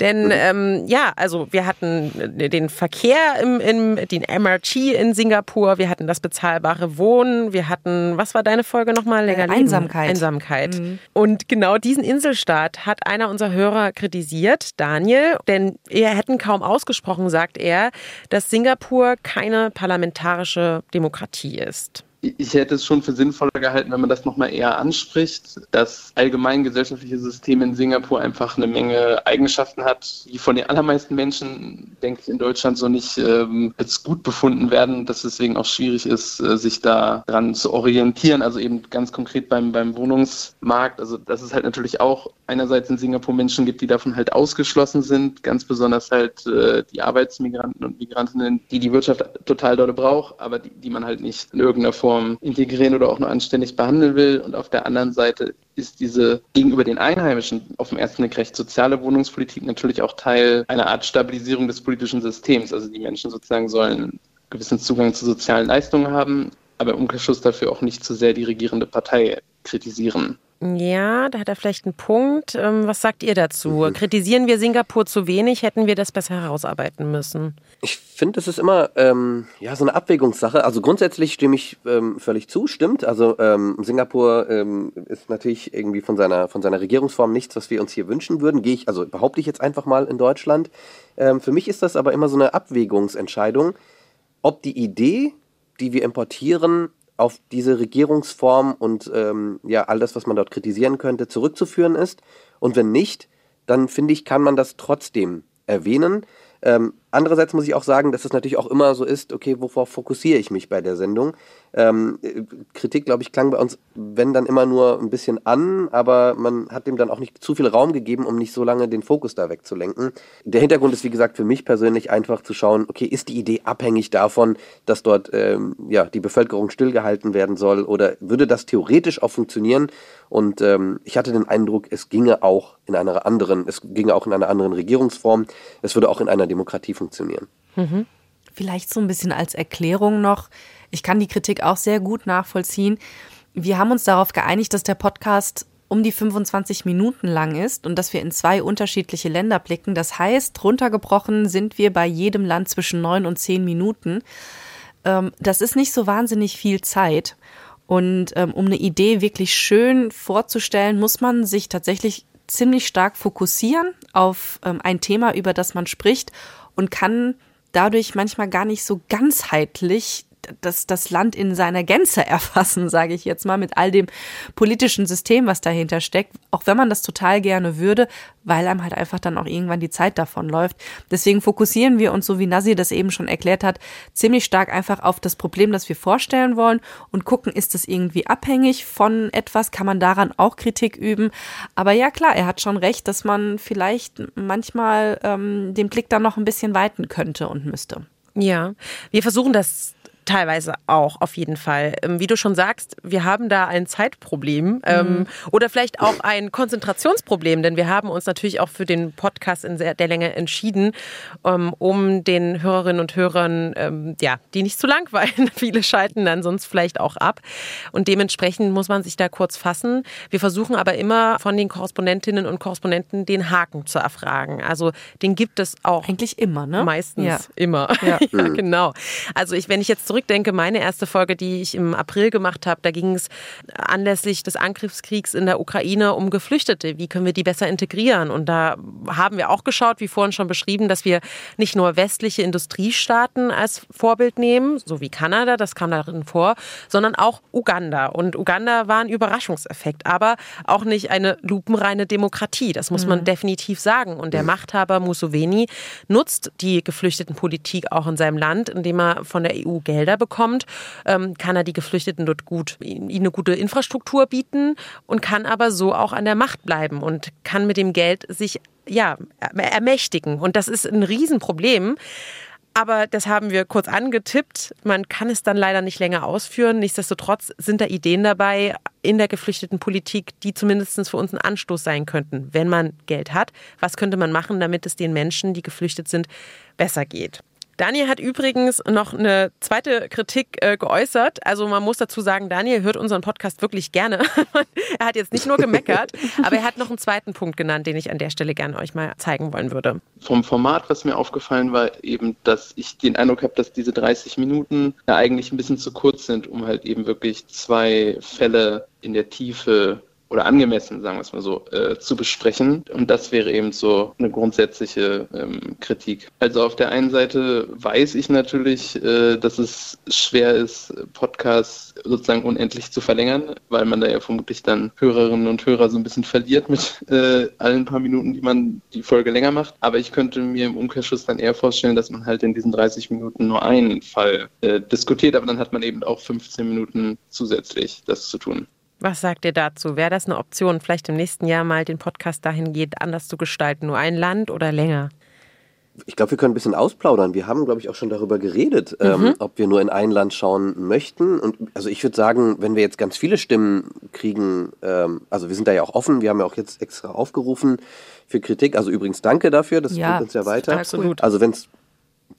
Denn ähm, ja, also wir hatten den Verkehr im, im den MRT in Singapur, wir hatten das bezahlbare Wohnen, wir hatten, was war deine Folge nochmal? Länger Äh, leben. Einsamkeit. Einsamkeit. Und genau diesen Inselstaat hat einer unserer Hörer kritisiert, Daniel, denn wir hätten kaum ausgesprochen, sagt er, dass Singapur keine parlamentarische Demokratie ist. Ich hätte es schon für sinnvoller gehalten, wenn man das nochmal eher anspricht. Das allgemein gesellschaftliche System in Singapur einfach eine Menge Eigenschaften hat, die von den allermeisten Menschen, denke ich, in Deutschland so nicht ähm, als gut befunden werden, dass es deswegen auch schwierig ist, äh, sich da dran zu orientieren. Also eben ganz konkret beim, beim Wohnungsmarkt. Also dass es halt natürlich auch einerseits in Singapur Menschen gibt, die davon halt ausgeschlossen sind, ganz besonders halt äh, die Arbeitsmigranten und Migrantinnen, die die Wirtschaft total dort braucht, aber die, die man halt nicht in irgendeiner Form integrieren oder auch nur anständig behandeln will. Und auf der anderen Seite ist diese gegenüber den Einheimischen auf dem ersten Blick recht soziale Wohnungspolitik natürlich auch Teil einer Art Stabilisierung des politischen Systems. Also die Menschen sozusagen sollen gewissen Zugang zu sozialen Leistungen haben, aber im Umkehrschluss dafür auch nicht zu sehr die regierende Partei kritisieren. Ja, da hat er vielleicht einen Punkt. Ähm, Was sagt ihr dazu? Kritisieren wir Singapur zu wenig? Hätten wir das besser herausarbeiten müssen? Ich finde, das ist immer ähm, ja, so eine Abwägungssache. Also grundsätzlich stimme ich ähm, völlig zu, stimmt. Also ähm, Singapur ähm, ist natürlich irgendwie von seiner, von seiner Regierungsform nichts, was wir uns hier wünschen würden. Gehe ich, also behaupte ich jetzt einfach mal in Deutschland. Ähm, für mich ist das aber immer so eine Abwägungsentscheidung, ob die Idee, die wir importieren, auf diese Regierungsform und ähm, ja, all das, was man dort kritisieren könnte, zurückzuführen ist. Und wenn nicht, dann finde ich, kann man das trotzdem erwähnen. Ähm, andererseits muss ich auch sagen, dass es natürlich auch immer so ist, okay, wovor fokussiere ich mich bei der Sendung? Ähm, äh, Kritik, glaube ich, klang bei uns, wenn dann immer nur ein bisschen an, aber man hat dem dann auch nicht zu viel Raum gegeben, um nicht so lange den Fokus da wegzulenken. Der Hintergrund ist, wie gesagt, für mich persönlich einfach zu schauen, okay, ist die Idee abhängig davon, dass dort ähm, ja, die Bevölkerung stillgehalten werden soll oder würde das theoretisch auch funktionieren? Und ähm, ich hatte den Eindruck, es ginge auch in einer anderen, es ginge auch in einer anderen Regierungsform, es würde auch in einer Demokratie funktionieren. Mhm. Vielleicht so ein bisschen als Erklärung noch. Ich kann die Kritik auch sehr gut nachvollziehen. Wir haben uns darauf geeinigt, dass der Podcast um die 25 Minuten lang ist und dass wir in zwei unterschiedliche Länder blicken. Das heißt, runtergebrochen sind wir bei jedem Land zwischen neun und zehn Minuten. Ähm, das ist nicht so wahnsinnig viel Zeit. Und ähm, um eine Idee wirklich schön vorzustellen, muss man sich tatsächlich ziemlich stark fokussieren auf ähm, ein Thema, über das man spricht und kann dadurch manchmal gar nicht so ganzheitlich das, das Land in seiner Gänze erfassen, sage ich jetzt mal, mit all dem politischen System, was dahinter steckt, auch wenn man das total gerne würde, weil einem halt einfach dann auch irgendwann die Zeit davon läuft. Deswegen fokussieren wir uns, so wie Nasi das eben schon erklärt hat, ziemlich stark einfach auf das Problem, das wir vorstellen wollen und gucken, ist das irgendwie abhängig von etwas, kann man daran auch Kritik üben. Aber ja, klar, er hat schon recht, dass man vielleicht manchmal ähm, den Blick dann noch ein bisschen weiten könnte und müsste. Ja, wir versuchen das Teilweise auch, auf jeden Fall. Ähm, Wie du schon sagst, wir haben da ein Zeitproblem ähm, Mhm. oder vielleicht auch ein Konzentrationsproblem, denn wir haben uns natürlich auch für den Podcast in der Länge entschieden, ähm, um den Hörerinnen und Hörern, ähm, ja, die nicht zu langweilen. Viele schalten dann sonst vielleicht auch ab. Und dementsprechend muss man sich da kurz fassen. Wir versuchen aber immer von den Korrespondentinnen und Korrespondenten den Haken zu erfragen. Also den gibt es auch. Eigentlich immer, ne? Meistens Ja. immer. Ja. Ja, genau. Also ich, wenn ich jetzt zurückdenke, meine erste Folge, die ich im April gemacht habe, da ging es anlässlich des Angriffskriegs in der Ukraine um Geflüchtete. Wie können wir die besser integrieren? Und da haben wir auch geschaut, wie vorhin schon beschrieben, dass wir nicht nur westliche Industriestaaten als Vorbild nehmen, so wie Kanada, das kam darin vor, sondern auch Uganda. Und Uganda war ein Überraschungseffekt, aber auch nicht eine lupenreine Demokratie. Das muss man Mhm. definitiv sagen. Und der Machthaber Museveni nutzt die Geflüchtetenpolitik auch in seinem Land, indem er von der EU Gelder bekommt, ähm, kann er die Geflüchteten dort gut, ihnen eine gute Infrastruktur bieten und kann aber so auch an der Macht bleiben und kann mit dem Geld sich ja, er- ermächtigen. Und das ist ein Riesenproblem. Aber das haben wir kurz angetippt. Man kann es dann leider nicht länger ausführen. Nichtsdestotrotz sind da Ideen dabei in der geflüchteten Politik, die zumindest für uns ein Anstoß sein könnten, wenn man Geld hat. Was könnte man machen, damit es den Menschen, die geflüchtet sind, besser geht? Daniel hat übrigens noch eine zweite Kritik äh, geäußert. Also man muss dazu sagen, Daniel hört unseren Podcast wirklich gerne. er hat jetzt nicht nur gemeckert, aber er hat noch einen zweiten Punkt genannt, den ich an der Stelle gerne euch mal zeigen wollen würde. Vom Format, was mir aufgefallen war, eben, dass ich den Eindruck habe, dass diese 30 Minuten ja eigentlich ein bisschen zu kurz sind, um halt eben wirklich zwei Fälle in der Tiefe oder angemessen, sagen wir es mal so, äh, zu besprechen. Und das wäre eben so eine grundsätzliche ähm, Kritik. Also auf der einen Seite weiß ich natürlich, äh, dass es schwer ist, Podcasts sozusagen unendlich zu verlängern, weil man da ja vermutlich dann Hörerinnen und Hörer so ein bisschen verliert mit äh, allen paar Minuten, die man die Folge länger macht. Aber ich könnte mir im Umkehrschluss dann eher vorstellen, dass man halt in diesen 30 Minuten nur einen Fall äh, diskutiert, aber dann hat man eben auch 15 Minuten zusätzlich das zu tun. Was sagt ihr dazu? Wäre das eine Option, vielleicht im nächsten Jahr mal den Podcast dahingehend anders zu gestalten? Nur ein Land oder länger? Ich glaube, wir können ein bisschen ausplaudern. Wir haben, glaube ich, auch schon darüber geredet, ähm, Mhm. ob wir nur in ein Land schauen möchten. Und also ich würde sagen, wenn wir jetzt ganz viele Stimmen kriegen, ähm, also wir sind da ja auch offen, wir haben ja auch jetzt extra aufgerufen für Kritik. Also übrigens danke dafür, das Ja, bringt uns ja weiter. absolut. Also wenn es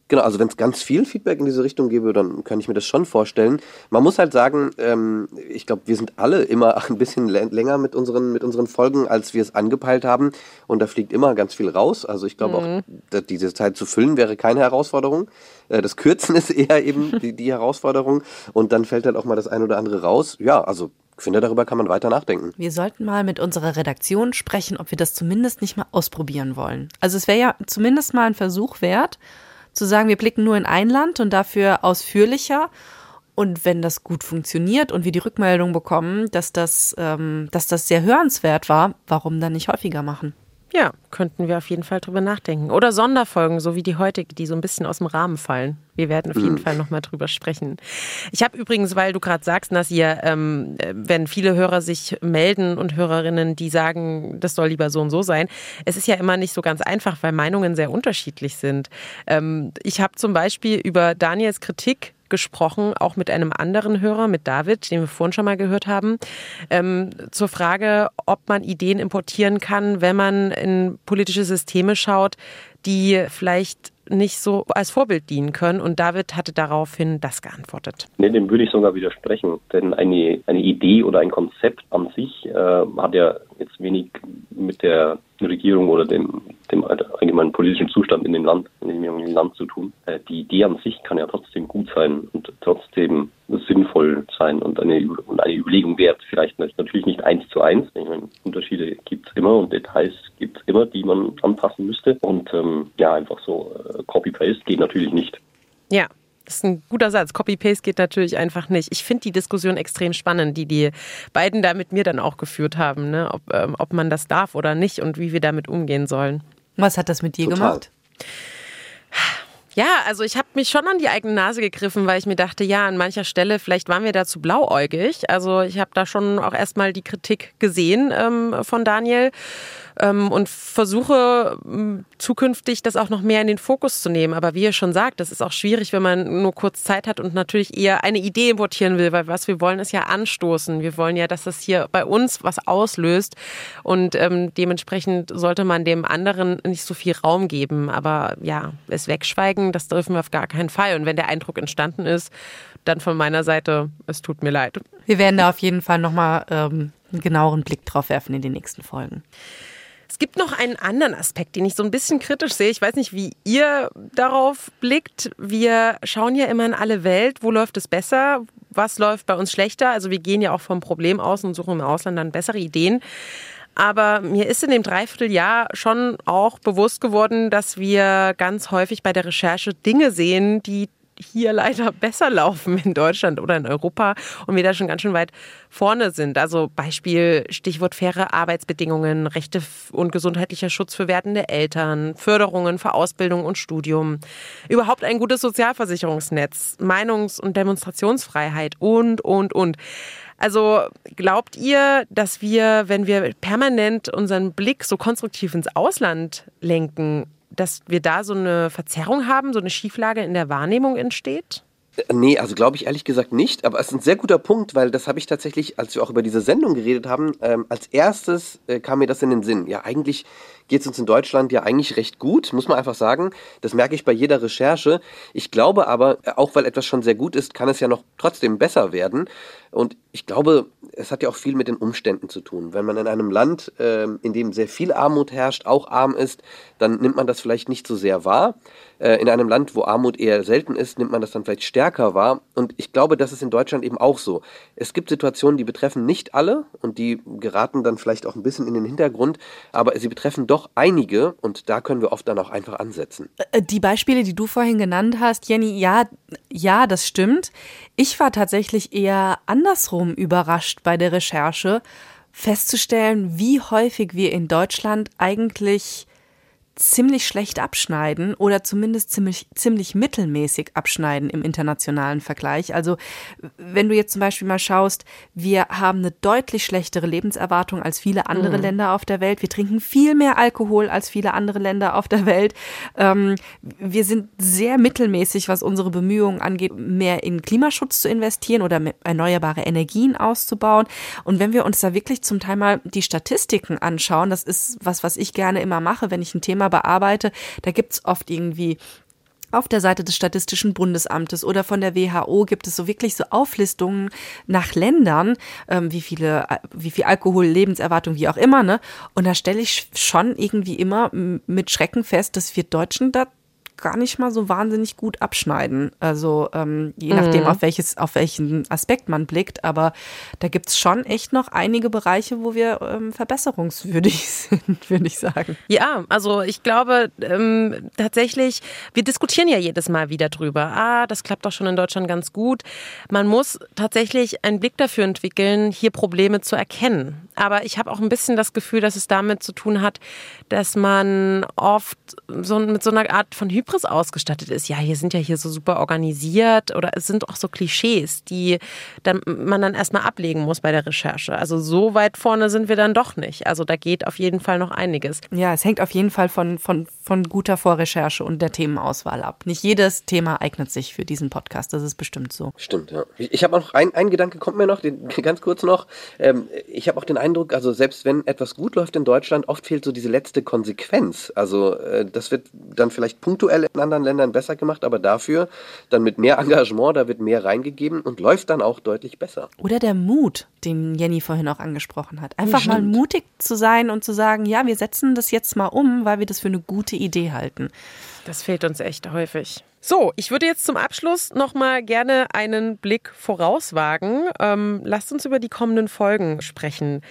Genau, also wenn es ganz viel Feedback in diese Richtung gäbe, dann kann ich mir das schon vorstellen. Man muss halt sagen, ähm, ich glaube, wir sind alle immer ein bisschen lä- länger mit unseren, mit unseren Folgen, als wir es angepeilt haben. Und da fliegt immer ganz viel raus. Also ich glaube Mhm. auch, diese Zeit zu füllen wäre keine Herausforderung. Äh, das Kürzen ist eher eben die, die Herausforderung. Und dann fällt halt auch mal das ein oder andere raus. Ja, also ich finde, darüber kann man weiter nachdenken. Wir sollten mal mit unserer Redaktion sprechen, ob wir das zumindest nicht mal ausprobieren wollen. Also es wäre ja zumindest mal ein Versuch wert, zu sagen, wir blicken nur in ein Land und dafür ausführlicher. Und wenn das gut funktioniert und wir die Rückmeldung bekommen, dass das, ähm, dass das sehr hörenswert war, warum dann nicht häufiger machen? Ja, könnten wir auf jeden Fall drüber nachdenken. Oder Sonderfolgen, so wie die heutige, die so ein bisschen aus dem Rahmen fallen. Wir werden auf jeden Mhm. Fall nochmal drüber sprechen. Ich habe übrigens, weil du gerade sagst, Nasir, ähm, äh, wenn viele Hörer sich melden und Hörerinnen, die sagen, das soll lieber so und so sein, es ist ja immer nicht so ganz einfach, weil Meinungen sehr unterschiedlich sind. Ähm, ich habe zum Beispiel über Daniels Kritik gesprochen, auch mit einem anderen Hörer, mit David, den wir vorhin schon mal gehört haben, ähm, zur Frage, ob man Ideen importieren kann, wenn man in politische Systeme schaut, die vielleicht nicht so als Vorbild dienen können. Und David hatte daraufhin das geantwortet. Nee, dem würde ich sogar widersprechen. Denn eine, eine Idee oder ein Konzept an sich äh, hat ja jetzt wenig mit der Regierung oder dem, dem allgemeinen politischen Zustand in dem Land, in dem Land zu tun. Äh, die Idee an sich kann ja trotzdem gut sein und trotzdem sinnvoll sein und eine, und eine Überlegung wert. Vielleicht natürlich nicht eins zu eins. Ich meine, Unterschiede gibt es immer und Details gibt es immer, die man anpassen müsste. Und ähm, ja, einfach so äh, Copy-Paste geht natürlich nicht. Ja. Das ist ein guter Satz. Copy-Paste geht natürlich einfach nicht. Ich finde die Diskussion extrem spannend, die die beiden da mit mir dann auch geführt haben, ne? ob, ähm, ob man das darf oder nicht und wie wir damit umgehen sollen. Was hat das mit dir Total. gemacht? Ja, also ich habe mich schon an die eigene Nase gegriffen, weil ich mir dachte, ja, an mancher Stelle, vielleicht waren wir da zu blauäugig. Also ich habe da schon auch erstmal die Kritik gesehen ähm, von Daniel ähm, und versuche zukünftig das auch noch mehr in den Fokus zu nehmen. Aber wie ihr schon sagt, das ist auch schwierig, wenn man nur kurz Zeit hat und natürlich eher eine Idee importieren will, weil was wir wollen, ist ja anstoßen. Wir wollen ja, dass das hier bei uns was auslöst und ähm, dementsprechend sollte man dem anderen nicht so viel Raum geben. Aber ja, es wegschweigen, das dürfen wir auf gar keinen Fall. Und wenn der Eindruck entstanden ist, dann von meiner Seite, es tut mir leid. Wir werden da auf jeden Fall nochmal ähm, einen genaueren Blick drauf werfen in den nächsten Folgen. Es gibt noch einen anderen Aspekt, den ich so ein bisschen kritisch sehe. Ich weiß nicht, wie ihr darauf blickt. Wir schauen ja immer in alle Welt, wo läuft es besser, was läuft bei uns schlechter. Also wir gehen ja auch vom Problem aus und suchen im Ausland dann bessere Ideen. Aber mir ist in dem Dreivierteljahr schon auch bewusst geworden, dass wir ganz häufig bei der Recherche Dinge sehen, die hier leider besser laufen in Deutschland oder in Europa und wir da schon ganz schön weit vorne sind. Also Beispiel Stichwort faire Arbeitsbedingungen, Rechte und gesundheitlicher Schutz für werdende Eltern, Förderungen für Ausbildung und Studium, überhaupt ein gutes Sozialversicherungsnetz, Meinungs- und Demonstrationsfreiheit und, und, und. Also glaubt ihr, dass wir, wenn wir permanent unseren Blick so konstruktiv ins Ausland lenken, dass wir da so eine Verzerrung haben, so eine Schieflage in der Wahrnehmung entsteht? Nee, also glaube ich ehrlich gesagt nicht, aber es ist ein sehr guter Punkt, weil das habe ich tatsächlich, als wir auch über diese Sendung geredet haben, ähm, als erstes äh, kam mir das in den Sinn. Ja, eigentlich geht es uns in Deutschland ja eigentlich recht gut, muss man einfach sagen. Das merke ich bei jeder Recherche. Ich glaube aber, äh, auch weil etwas schon sehr gut ist, kann es ja noch trotzdem besser werden. Und ich glaube, es hat ja auch viel mit den Umständen zu tun. Wenn man in einem Land, ähm, in dem sehr viel Armut herrscht, auch arm ist, dann nimmt man das vielleicht nicht so sehr wahr. Äh, in einem Land, wo Armut eher selten ist, nimmt man das dann vielleicht stärker wahr. Und ich glaube, das ist in Deutschland eben auch so. Es gibt Situationen, die betreffen nicht alle und die geraten dann vielleicht auch ein bisschen in den Hintergrund, aber sie betreffen doch einige und da können wir oft dann auch einfach ansetzen. Äh, Die Beispiele, die du vorhin genannt hast, Jenny, ja, ja, das stimmt. Ich war tatsächlich eher andersrum überrascht bei der Recherche, festzustellen, wie häufig wir in Deutschland eigentlich ziemlich schlecht abschneiden oder zumindest ziemlich, ziemlich mittelmäßig abschneiden im internationalen Vergleich. Also wenn du jetzt zum Beispiel mal schaust, wir haben eine deutlich schlechtere Lebenserwartung als viele andere Mhm. Länder auf der Welt. Wir trinken viel mehr Alkohol als viele andere Länder auf der Welt. Ähm, wir sind sehr mittelmäßig, was unsere Bemühungen angeht, mehr in Klimaschutz zu investieren oder erneuerbare Energien auszubauen. Und wenn wir uns da wirklich zum Teil mal die Statistiken anschauen, das ist was, was ich gerne immer mache, wenn ich ein Thema bearbeite, da gibt's oft irgendwie auf der Seite des Statistischen Bundesamtes oder von der WHO gibt es so wirklich so Auflistungen nach Ländern, ähm, wie viele, wie viel Alkohol, Lebenserwartung, wie auch immer, ne? Und da stelle ich schon irgendwie immer mit Schrecken fest, dass wir Deutschen da gar nicht mal so wahnsinnig gut abschneiden. Also ähm, je nachdem, Mhm. auf welches, auf welchen Aspekt man blickt, aber da gibt's schon echt noch einige Bereiche, wo wir ähm, verbesserungswürdig sind, würde ich sagen. Ja, also ich glaube ähm, tatsächlich, wir diskutieren ja jedes Mal wieder drüber. Ah, das klappt doch schon in Deutschland ganz gut. Man muss tatsächlich einen Blick dafür entwickeln, hier Probleme zu erkennen. Aber ich habe auch ein bisschen das Gefühl, dass es damit zu tun hat, dass man oft so mit so einer Art von Hybris ausgestattet ist. Ja, hier sind ja hier so super organisiert oder es sind auch so Klischees, die dann, man dann erstmal ablegen muss bei der Recherche. Also so weit vorne sind wir dann doch nicht. Also da geht auf jeden Fall noch einiges. Ja, es hängt auf jeden Fall von, von, von guter Vorrecherche und der Themenauswahl ab. Nicht jedes Thema eignet sich für diesen Podcast, das ist bestimmt so. Stimmt, ja. Ich, ich habe noch ein, ein Gedanke, kommt mir noch, den, ganz kurz noch. Ähm, ich habe auch den Eindruck, also selbst wenn etwas gut läuft in Deutschland, oft fehlt so diese letzte Konsequenz. Also äh, das wird dann vielleicht punktuell in anderen Ländern besser gemacht, aber dafür dann mit mehr Engagement, da wird mehr reingegeben und läuft dann auch deutlich besser. Oder der Mut, den Jenny vorhin auch angesprochen hat. Einfach mal Stimmt. mutig zu sein und zu sagen, ja, wir setzen das jetzt mal um, weil wir das für eine gute Idee halten. Das fehlt uns echt häufig. So, ich würde jetzt zum Abschluss noch mal gerne einen Blick vorauswagen. Ähm, lasst uns über die kommenden Folgen sprechen.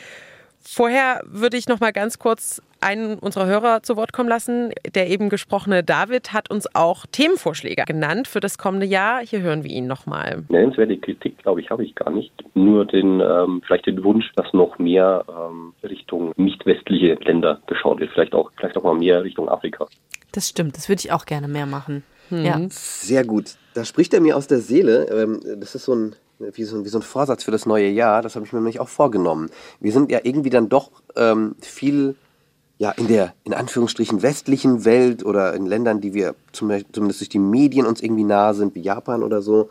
Vorher würde ich noch mal ganz kurz einen unserer Hörer zu Wort kommen lassen. Der eben gesprochene David hat uns auch Themenvorschläge genannt für das kommende Jahr. Hier hören wir ihn noch mal. Nennenswerte Kritik, glaube ich, habe ich gar nicht. Nur den, ähm, vielleicht den Wunsch, dass noch mehr ähm, Richtung nicht westliche Länder geschaut wird. Vielleicht auch, vielleicht auch mal mehr Richtung Afrika. Das stimmt, das würde ich auch gerne mehr machen. Ja. Sehr gut. Da spricht er mir aus der Seele. Ähm, Das ist so ein, wie so ein, wie so ein Vorsatz für das neue Jahr. Das habe ich mir nämlich auch vorgenommen. Wir sind ja irgendwie dann doch ähm, viel ja, in der, in Anführungsstrichen, westlichen Welt oder in Ländern, die wir zum zumindest durch die Medien uns irgendwie nahe sind, wie Japan oder so,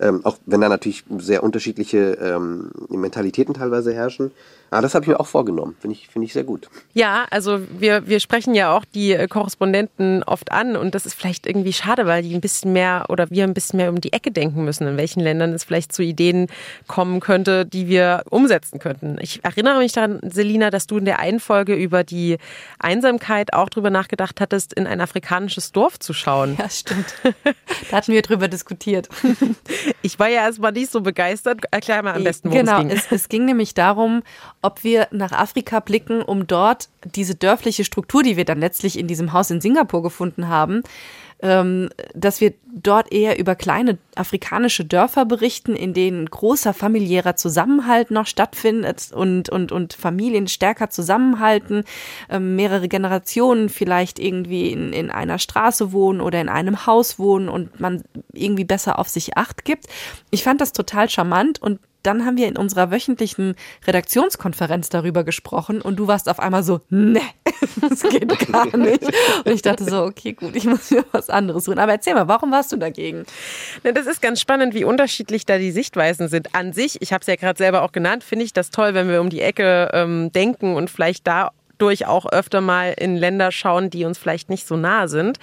ähm, auch wenn da natürlich sehr unterschiedliche ähm, Mentalitäten teilweise herrschen. Aber das habe ich mir auch vorgenommen. Finde ich, finde ich sehr gut. Ja, also wir, wir sprechen ja auch die äh, Korrespondenten oft an und das ist vielleicht irgendwie schade, weil die ein bisschen mehr oder wir ein bisschen mehr um die Ecke denken müssen, in welchen Ländern es vielleicht zu Ideen kommen könnte, die wir umsetzen könnten. Ich erinnere mich daran, Selina, dass du in der einen Folge über die Einsamkeit auch drüber nachgedacht hattest, in ein afrikanisches Dorf zu schauen. Ja, stimmt. Da hatten wir drüber diskutiert. Ich war ja erstmal nicht so begeistert. Erklär mal am besten, worum genau, es ging. Es, es ging nämlich darum, ob wir nach Afrika blicken, um dort diese dörfliche Struktur, die wir dann letztlich in diesem Haus in Singapur gefunden haben, ähm, dass wir dort eher über kleine afrikanische Dörfer berichten, in denen großer familiärer Zusammenhalt noch stattfindet und, und, und Familien stärker zusammenhalten, ähm, mehrere Generationen vielleicht irgendwie in, in einer Straße wohnen oder in einem Haus wohnen und man irgendwie besser auf sich acht gibt. Ich fand das total charmant und dann haben wir in unserer wöchentlichen Redaktionskonferenz darüber gesprochen und du warst auf einmal so, ne, das geht gar nicht. Und ich dachte so, okay, gut, ich muss mir was anderes tun. Aber erzähl mal, warum warst du dagegen? Na, das ist ganz spannend, wie unterschiedlich da die Sichtweisen sind. An sich, ich habe es ja gerade selber auch genannt, finde ich das toll, wenn wir um die Ecke ähm, denken und vielleicht da durch auch öfter mal in Länder schauen, die uns vielleicht nicht so nah sind.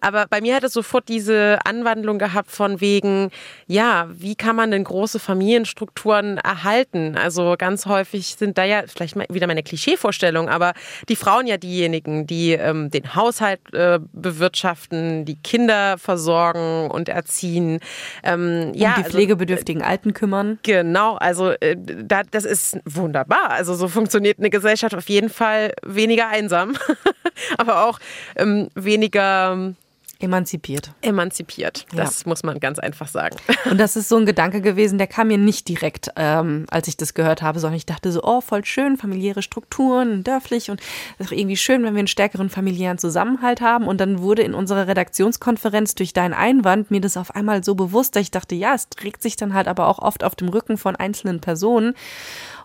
Aber bei mir hat es sofort diese Anwandlung gehabt von wegen, ja, wie kann man denn große Familienstrukturen erhalten? Also ganz häufig sind da ja vielleicht mal wieder meine Klischeevorstellung, aber die Frauen ja diejenigen, die ähm, den Haushalt äh, bewirtschaften, die Kinder versorgen und erziehen. Ähm, Um ja, die also- pflegebedürftigen Alten kümmern. Genau, also äh, da, das ist wunderbar. Also so funktioniert eine Gesellschaft auf jeden Fall weniger einsam, aber auch ähm, weniger Emanzipiert. emanzipiert. Das muss man ganz einfach sagen. Und das ist so ein Gedanke gewesen, der kam mir nicht direkt, ähm, als ich das gehört habe, sondern ich dachte so, oh, voll schön, familiäre Strukturen, dörflich und ist auch irgendwie schön, wenn wir einen stärkeren familiären Zusammenhalt haben. Und dann wurde in unserer Redaktionskonferenz durch deinen Einwand mir das auf einmal so bewusst, dass ich dachte, ja, es trägt sich dann halt aber auch oft auf dem Rücken von einzelnen Personen.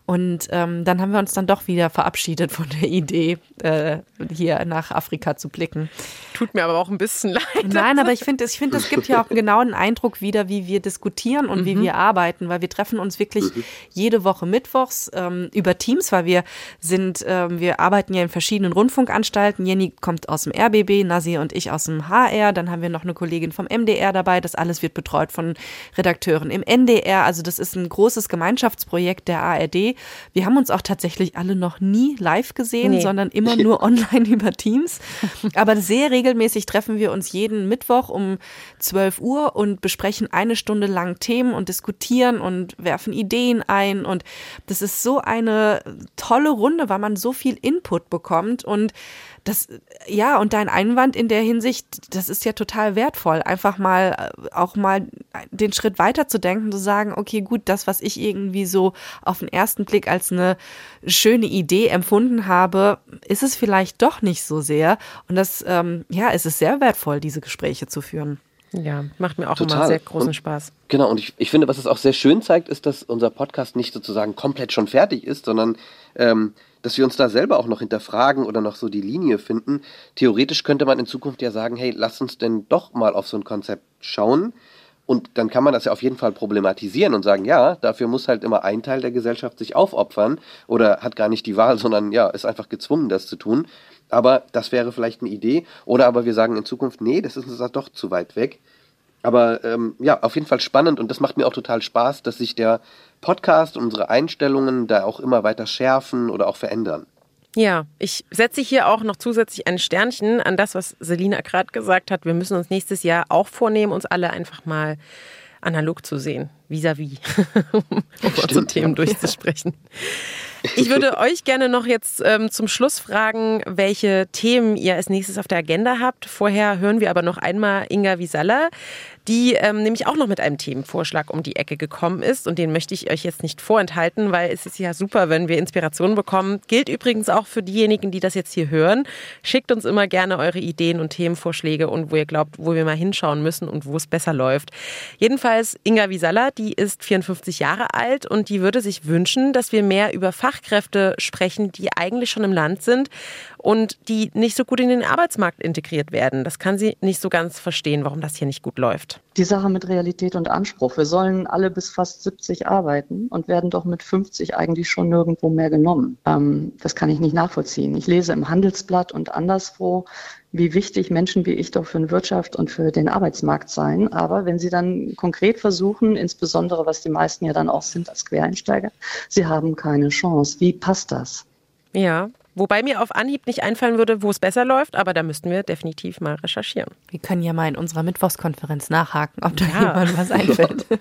Und ähm, dann haben wir uns dann doch wieder verabschiedet von der Idee, äh, hier nach Afrika zu blicken. Tut mir aber auch ein bisschen leid. Nein, aber ich finde, ich finde, es gibt ja auch einen genauen Eindruck wieder, wie wir diskutieren und wie wir arbeiten, weil wir treffen uns wirklich jede Woche mittwochs ähm, über Teams, weil wir sind, ähm, wir arbeiten ja in verschiedenen Rundfunkanstalten. Jenny kommt aus dem RBB, Nasir und ich aus dem HR. Dann haben wir noch eine Kollegin vom MDR dabei. Das alles wird betreut von Redakteuren im NDR. Also das ist ein großes Gemeinschaftsprojekt der ARD. Wir haben uns auch tatsächlich alle noch nie live gesehen, Nee. sondern immer nur online über Teams. Aber sehr regelmäßig treffen wir uns jeden Mittwoch um 12 Uhr und besprechen eine Stunde lang Themen und diskutieren und werfen Ideen ein. Und das ist so eine tolle Runde, weil man so viel Input bekommt und das, ja, und dein Einwand in der Hinsicht, das ist ja total wertvoll, einfach mal äh, auch mal den Schritt weiter zu denken, zu sagen, okay, gut, das, was ich irgendwie so auf den ersten Blick als eine schöne Idee empfunden habe, ist es vielleicht doch nicht so sehr. Und das, ähm, ja, es ist sehr wertvoll, diese Gespräche zu führen. Ja, macht mir auch Total. immer sehr großen Und- Spaß. Genau, und ich, ich finde, was es auch sehr schön zeigt, ist, dass unser Podcast nicht sozusagen komplett schon fertig ist, sondern ähm, dass wir uns da selber auch noch hinterfragen oder noch so die Linie finden. Theoretisch könnte man in Zukunft ja sagen, hey, lass uns denn doch mal auf so ein Konzept schauen. Und dann kann man das ja auf jeden Fall problematisieren und sagen, ja, dafür muss halt immer ein Teil der Gesellschaft sich aufopfern oder hat gar nicht die Wahl, sondern ja, ist einfach gezwungen, das zu tun. Aber das wäre vielleicht eine Idee. Oder aber wir sagen in Zukunft, nee, das ist uns doch zu weit weg. Aber ähm, ja, auf jeden Fall spannend und das macht mir auch total Spaß, dass sich der Podcast und unsere Einstellungen da auch immer weiter schärfen oder auch verändern. Ja, ich setze hier auch noch zusätzlich ein Sternchen an das, was Selina gerade gesagt hat. Wir müssen uns nächstes Jahr auch vornehmen, uns alle einfach mal analog zu sehen, vis-à-vis, um unsere Themen durchzusprechen. Ich würde euch gerne noch jetzt ähm, zum Schluss fragen, welche Themen ihr als nächstes auf der Agenda habt. Vorher hören wir aber noch einmal Inga Wiesalla, die ähm, nämlich auch noch mit einem Themenvorschlag um die Ecke gekommen ist. Und den möchte ich euch jetzt nicht vorenthalten, weil es ist ja super, wenn wir Inspirationen bekommen. Gilt übrigens auch für diejenigen, die das jetzt hier hören. Schickt uns immer gerne eure Ideen und Themenvorschläge und wo ihr glaubt, wo wir mal hinschauen müssen und wo es besser läuft. Jedenfalls Inga Wiesalla, die ist 54 Jahre alt und die würde sich wünschen, dass wir mehr über Fachkräfte sprechen, die eigentlich schon im Land sind und die nicht so gut in den Arbeitsmarkt integriert werden. Das kann sie nicht so ganz verstehen, warum das hier nicht gut läuft. Die Sache mit Realität und Anspruch. Wir sollen alle bis fast 70 arbeiten und werden doch mit 50 eigentlich schon nirgendwo mehr genommen. Ähm, das kann ich nicht nachvollziehen. Ich lese im Handelsblatt und anderswo, wie wichtig Menschen wie ich doch für die Wirtschaft und für den Arbeitsmarkt seien. Aber wenn sie dann konkret versuchen, insbesondere was die meisten ja dann auch sind als Quereinsteiger, sie haben keine Chance. Wie passt das? Ja, Wobei mir auf Anhieb nicht einfallen würde, wo es besser läuft, aber da müssten wir definitiv mal recherchieren. Wir können ja mal in unserer Mittwochskonferenz nachhaken, ob da ja. jemand was einfällt.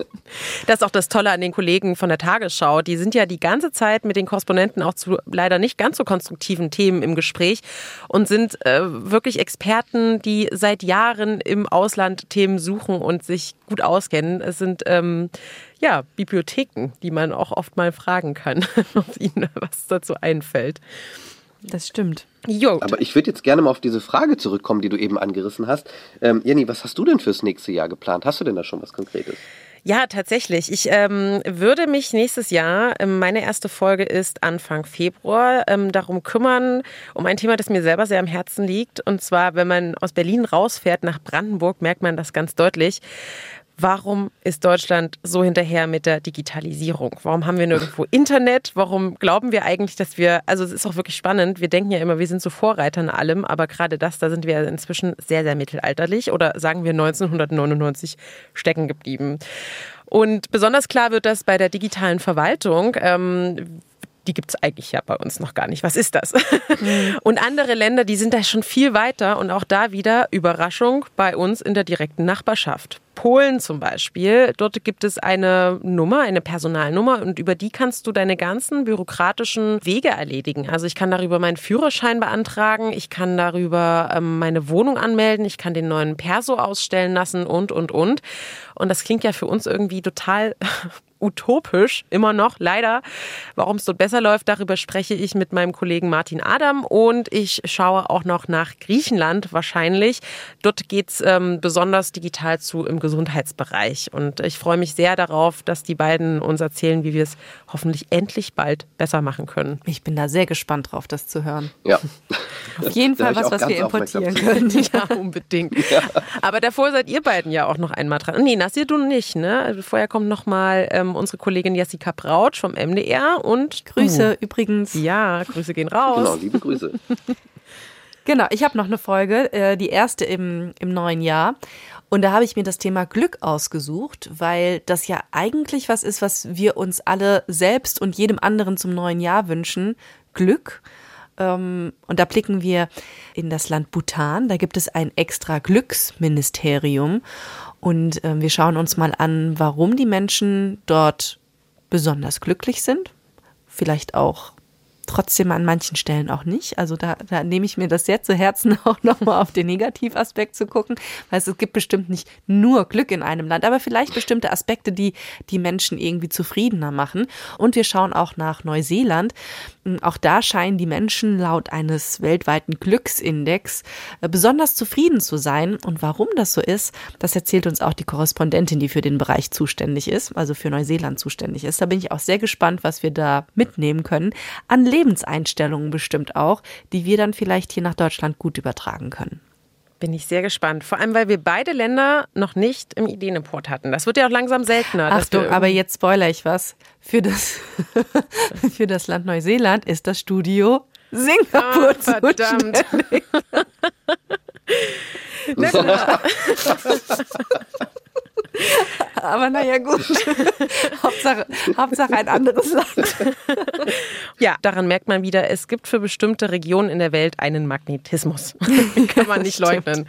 Das ist auch das Tolle an den Kollegen von der Tagesschau. Die sind ja die ganze Zeit mit den Korrespondenten auch zu leider nicht ganz so konstruktiven Themen im Gespräch und sind äh, wirklich Experten, die seit Jahren im Ausland Themen suchen und sich gut auskennen. Es sind ähm, ja, Bibliotheken, die man auch oft mal fragen kann, ob ihnen was dazu einfällt. Das stimmt. Jo. Aber ich würde jetzt gerne mal auf diese Frage zurückkommen, die du eben angerissen hast. Ähm, Jenny, was hast du denn fürs nächste Jahr geplant? Hast du denn da schon was Konkretes? Ja, tatsächlich. Ich ähm, würde mich nächstes Jahr, ähm, meine erste Folge ist Anfang Februar, ähm, darum kümmern, um ein Thema, das mir selber sehr am Herzen liegt. Und zwar, wenn man aus Berlin rausfährt nach Brandenburg, merkt man das ganz deutlich. Warum ist Deutschland so hinterher mit der Digitalisierung? Warum haben wir nirgendwo Internet? Warum glauben wir eigentlich, dass wir, also es ist auch wirklich spannend, wir denken ja immer, wir sind so Vorreiter in allem, aber gerade das, da sind wir inzwischen sehr, sehr mittelalterlich oder sagen wir 1999 stecken geblieben. Und besonders klar wird das bei der digitalen Verwaltung. Ähm, die gibt es eigentlich ja bei uns noch gar nicht. Was ist das? Mhm. Und andere Länder, die sind da schon viel weiter und auch da wieder Überraschung bei uns in der direkten Nachbarschaft. Polen zum Beispiel, dort gibt es eine Nummer, eine Personalnummer und über die kannst du deine ganzen bürokratischen Wege erledigen. Also ich kann darüber meinen Führerschein beantragen, ich kann darüber ähm, meine Wohnung anmelden, ich kann den neuen Perso ausstellen lassen und, und, und. Und das klingt ja für uns irgendwie total utopisch, immer noch, leider. Warum es dort besser läuft, darüber spreche ich mit meinem Kollegen Martin Adam und ich schaue auch noch nach Griechenland wahrscheinlich. Dort geht es ähm, besonders digital zu im Gesundheitsbereich. Und ich freue mich sehr darauf, dass die beiden uns erzählen, wie wir es hoffentlich endlich bald besser machen können. Ich bin da sehr gespannt drauf, das zu hören. Ja. Auf jeden Fall was, was wir importieren können. Ja, unbedingt. Ja. Aber davor seid ihr beiden ja auch noch einmal dran. Nee, Nassir, du nicht, ne? Vorher kommt noch mal ähm, unsere Kollegin Jessica Brautsch vom MDR und Grüße uh. übrigens. Ja, Grüße gehen raus. Genau, liebe Grüße. genau, ich habe noch eine Folge, äh, die erste im, im neuen Jahr. Und da habe ich mir das Thema Glück ausgesucht, weil das ja eigentlich was ist, was wir uns alle selbst und jedem anderen zum neuen Jahr wünschen. Glück. Ähm, und da blicken wir in das Land Bhutan. Da gibt es ein extra Glücksministerium. Und äh, wir schauen uns mal an, warum die Menschen dort besonders glücklich sind, vielleicht auch trotzdem an manchen Stellen auch nicht. Also da, da nehme ich mir das sehr zu Herzen, auch nochmal auf den Negativaspekt zu gucken, weil es gibt bestimmt nicht nur Glück in einem Land, aber vielleicht bestimmte Aspekte, die die Menschen irgendwie zufriedener machen. Und wir schauen auch nach Neuseeland. Auch da scheinen die Menschen laut eines weltweiten Glücksindex äh, besonders zufrieden zu sein. Und warum das so ist, das erzählt uns auch die Korrespondentin, die für den Bereich zuständig ist, also für Neuseeland zuständig ist. Da bin ich auch sehr gespannt, was wir da mitnehmen können. An Lebenseinstellungen bestimmt auch, die wir dann vielleicht hier nach Deutschland gut übertragen können. Bin ich sehr gespannt. Vor allem, weil wir beide Länder noch nicht im Ideenimport hatten. Das wird ja auch langsam seltener. Achtung, aber jetzt spoiler ich was. Für das, für das Land Neuseeland ist das Studio Singapur oh, verdammt. Aber naja, gut. Hauptsache, Hauptsache ein anderes Land. ja, daran merkt man wieder, es gibt für bestimmte Regionen in der Welt einen Magnetismus. Kann man nicht leugnen.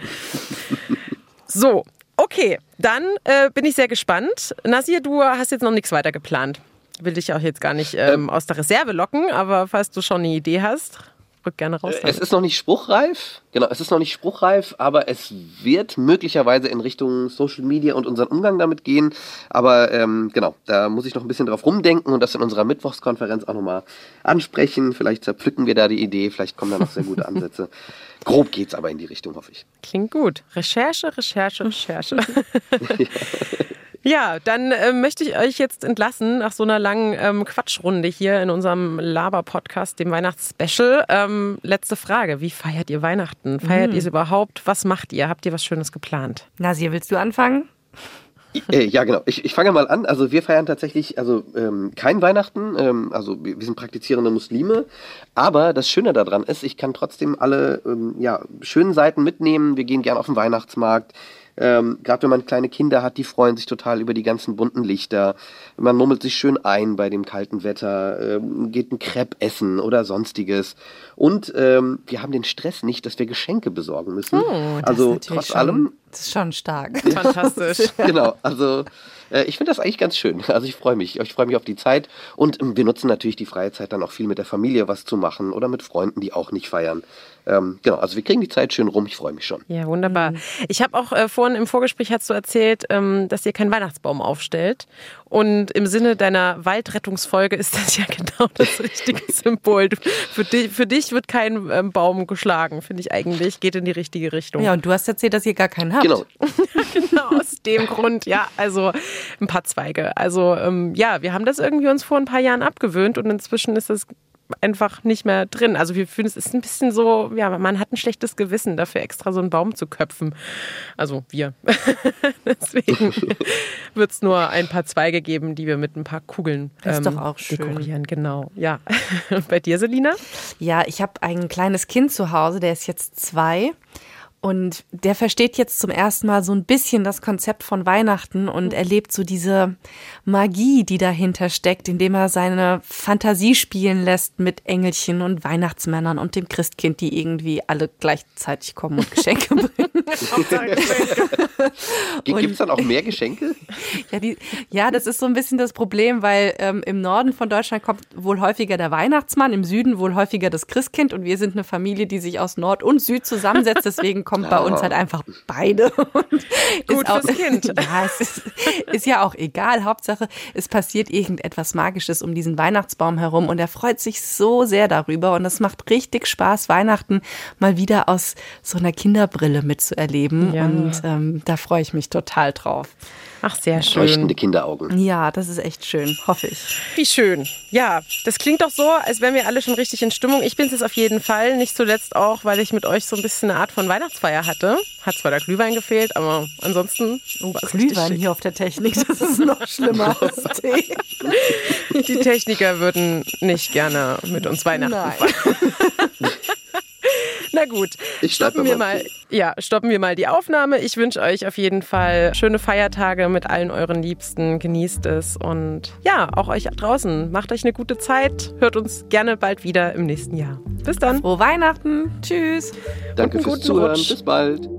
So, okay, dann äh, bin ich sehr gespannt. Nasir, du hast jetzt noch nichts weiter geplant. Will dich auch jetzt gar nicht ähm, aus der Reserve locken, aber falls du schon eine Idee hast, rück gerne raus. Es ist noch nicht spruchreif, genau, es ist noch nicht spruchreif, aber es wird möglicherweise in Richtung Social Media und unseren Umgang damit gehen. Aber ähm, genau, da muss ich noch ein bisschen drauf rumdenken und das in unserer Mittwochskonferenz auch nochmal ansprechen. Vielleicht zerpflücken wir da die Idee, vielleicht kommen da noch sehr gute Ansätze. Grob geht's aber in die Richtung, hoffe ich. Klingt gut. Recherche, Recherche, Recherche. Ja, dann äh, möchte ich euch jetzt entlassen nach so einer langen ähm, Quatschrunde hier in unserem Laber-Podcast, dem Weihnachtsspecial. Ähm, letzte Frage: Wie feiert ihr Weihnachten? Feiert Mhm. ihr es überhaupt? Was macht ihr? Habt ihr was Schönes geplant? Nasia, willst du anfangen? Äh, ja, genau. Ich, ich fange mal an. Also wir feiern tatsächlich also ähm, kein Weihnachten. Ähm, also wir, wir sind praktizierende Muslime. Aber das Schöne daran ist, ich kann trotzdem alle ähm, ja, schönen Seiten mitnehmen. Wir gehen gerne auf den Weihnachtsmarkt. Ähm, Gerade wenn man kleine Kinder hat, die freuen sich total über die ganzen bunten Lichter. Man mummelt sich schön ein bei dem kalten Wetter, ähm, geht ein Crepe essen oder sonstiges. Und ähm, wir haben den Stress nicht, dass wir Geschenke besorgen müssen. Oh, das ist also trotz schon- allem Das ist schon stark. Fantastisch. genau, also äh, ich finde das eigentlich ganz schön. Also ich freue mich. Ich freue mich auf die Zeit. Und ähm, wir nutzen natürlich die freie Zeit dann auch viel mit der Familie was zu machen oder mit Freunden, die auch nicht feiern. Ähm, genau, also wir kriegen die Zeit schön rum. Ich freue mich schon. Ja, wunderbar. Ich habe auch äh, vorhin im Vorgespräch hast du erzählt, ähm, dass ihr keinen Weihnachtsbaum aufstellt. Und im Sinne deiner Waldrettungsfolge ist das ja genau das richtige Symbol. Du, für, dich, für dich wird kein ähm, Baum geschlagen, finde ich eigentlich. Geht in die richtige Richtung. Ja, und du hast erzählt, dass ihr gar keinen habt. Genau. genau, aus dem Grund, ja, also ein paar Zweige. Also ähm, ja, wir haben das irgendwie uns vor ein paar Jahren abgewöhnt und inzwischen ist es einfach nicht mehr drin. Also wir fühlen es ist ein bisschen so, ja, man hat ein schlechtes Gewissen dafür extra so einen Baum zu köpfen. Also wir. Deswegen wird es nur ein paar Zweige geben, die wir mit ein paar Kugeln Das ist ähm, doch auch schön. dekorieren. Genau, ja. Und bei dir, Selina? Ja, ich habe ein kleines Kind zu Hause, der ist jetzt zwei. Und der versteht jetzt zum ersten Mal so ein bisschen das Konzept von Weihnachten und erlebt so diese Magie, die dahinter steckt, indem er seine Fantasie spielen lässt mit Engelchen und Weihnachtsmännern und dem Christkind, die irgendwie alle gleichzeitig kommen und Geschenke bringen. Gibt es dann auch mehr Geschenke? Ja, die, ja, das ist so ein bisschen das Problem, weil ähm, im Norden von Deutschland kommt wohl häufiger der Weihnachtsmann, im Süden wohl häufiger das Christkind und wir sind eine Familie, die sich aus Nord und Süd zusammensetzt. Deswegen kommt bei uns halt einfach beide. Und Gut ist auch, fürs Kind. Ja, es ist, ist ja auch egal. Hauptsache, es passiert irgendetwas Magisches um diesen Weihnachtsbaum herum und er freut sich so sehr darüber und es macht richtig Spaß, Weihnachten mal wieder aus so einer Kinderbrille mitzuerleben Ja. und ähm, da freue ich mich total drauf. Ach, sehr schön. Leuchtende Kinderaugen. Ja, das ist echt schön, hoffe ich. Wie schön. Ja, das klingt doch so, als wären wir alle schon richtig in Stimmung. Ich bin es auf jeden Fall. Nicht zuletzt auch, weil ich mit euch so ein bisschen eine Art von Weihnachtsfeier hatte. Hat zwar der Glühwein gefehlt, aber ansonsten. Oh, Glühwein schick. hier auf der Technik, das ist noch schlimmer als Tee. Die Techniker würden nicht gerne mit uns Weihnachten Nein. feiern. Na gut, ich stoppen wir mal. Ja, stoppen wir mal die Aufnahme. Ich wünsche euch auf jeden Fall schöne Feiertage mit allen euren Liebsten. Genießt es und ja, auch euch draußen. Macht euch eine gute Zeit. Hört uns gerne bald wieder im nächsten Jahr. Bis dann. Frohe Weihnachten. Tschüss. Danke fürs Zuhören. Rutsch. Bis bald.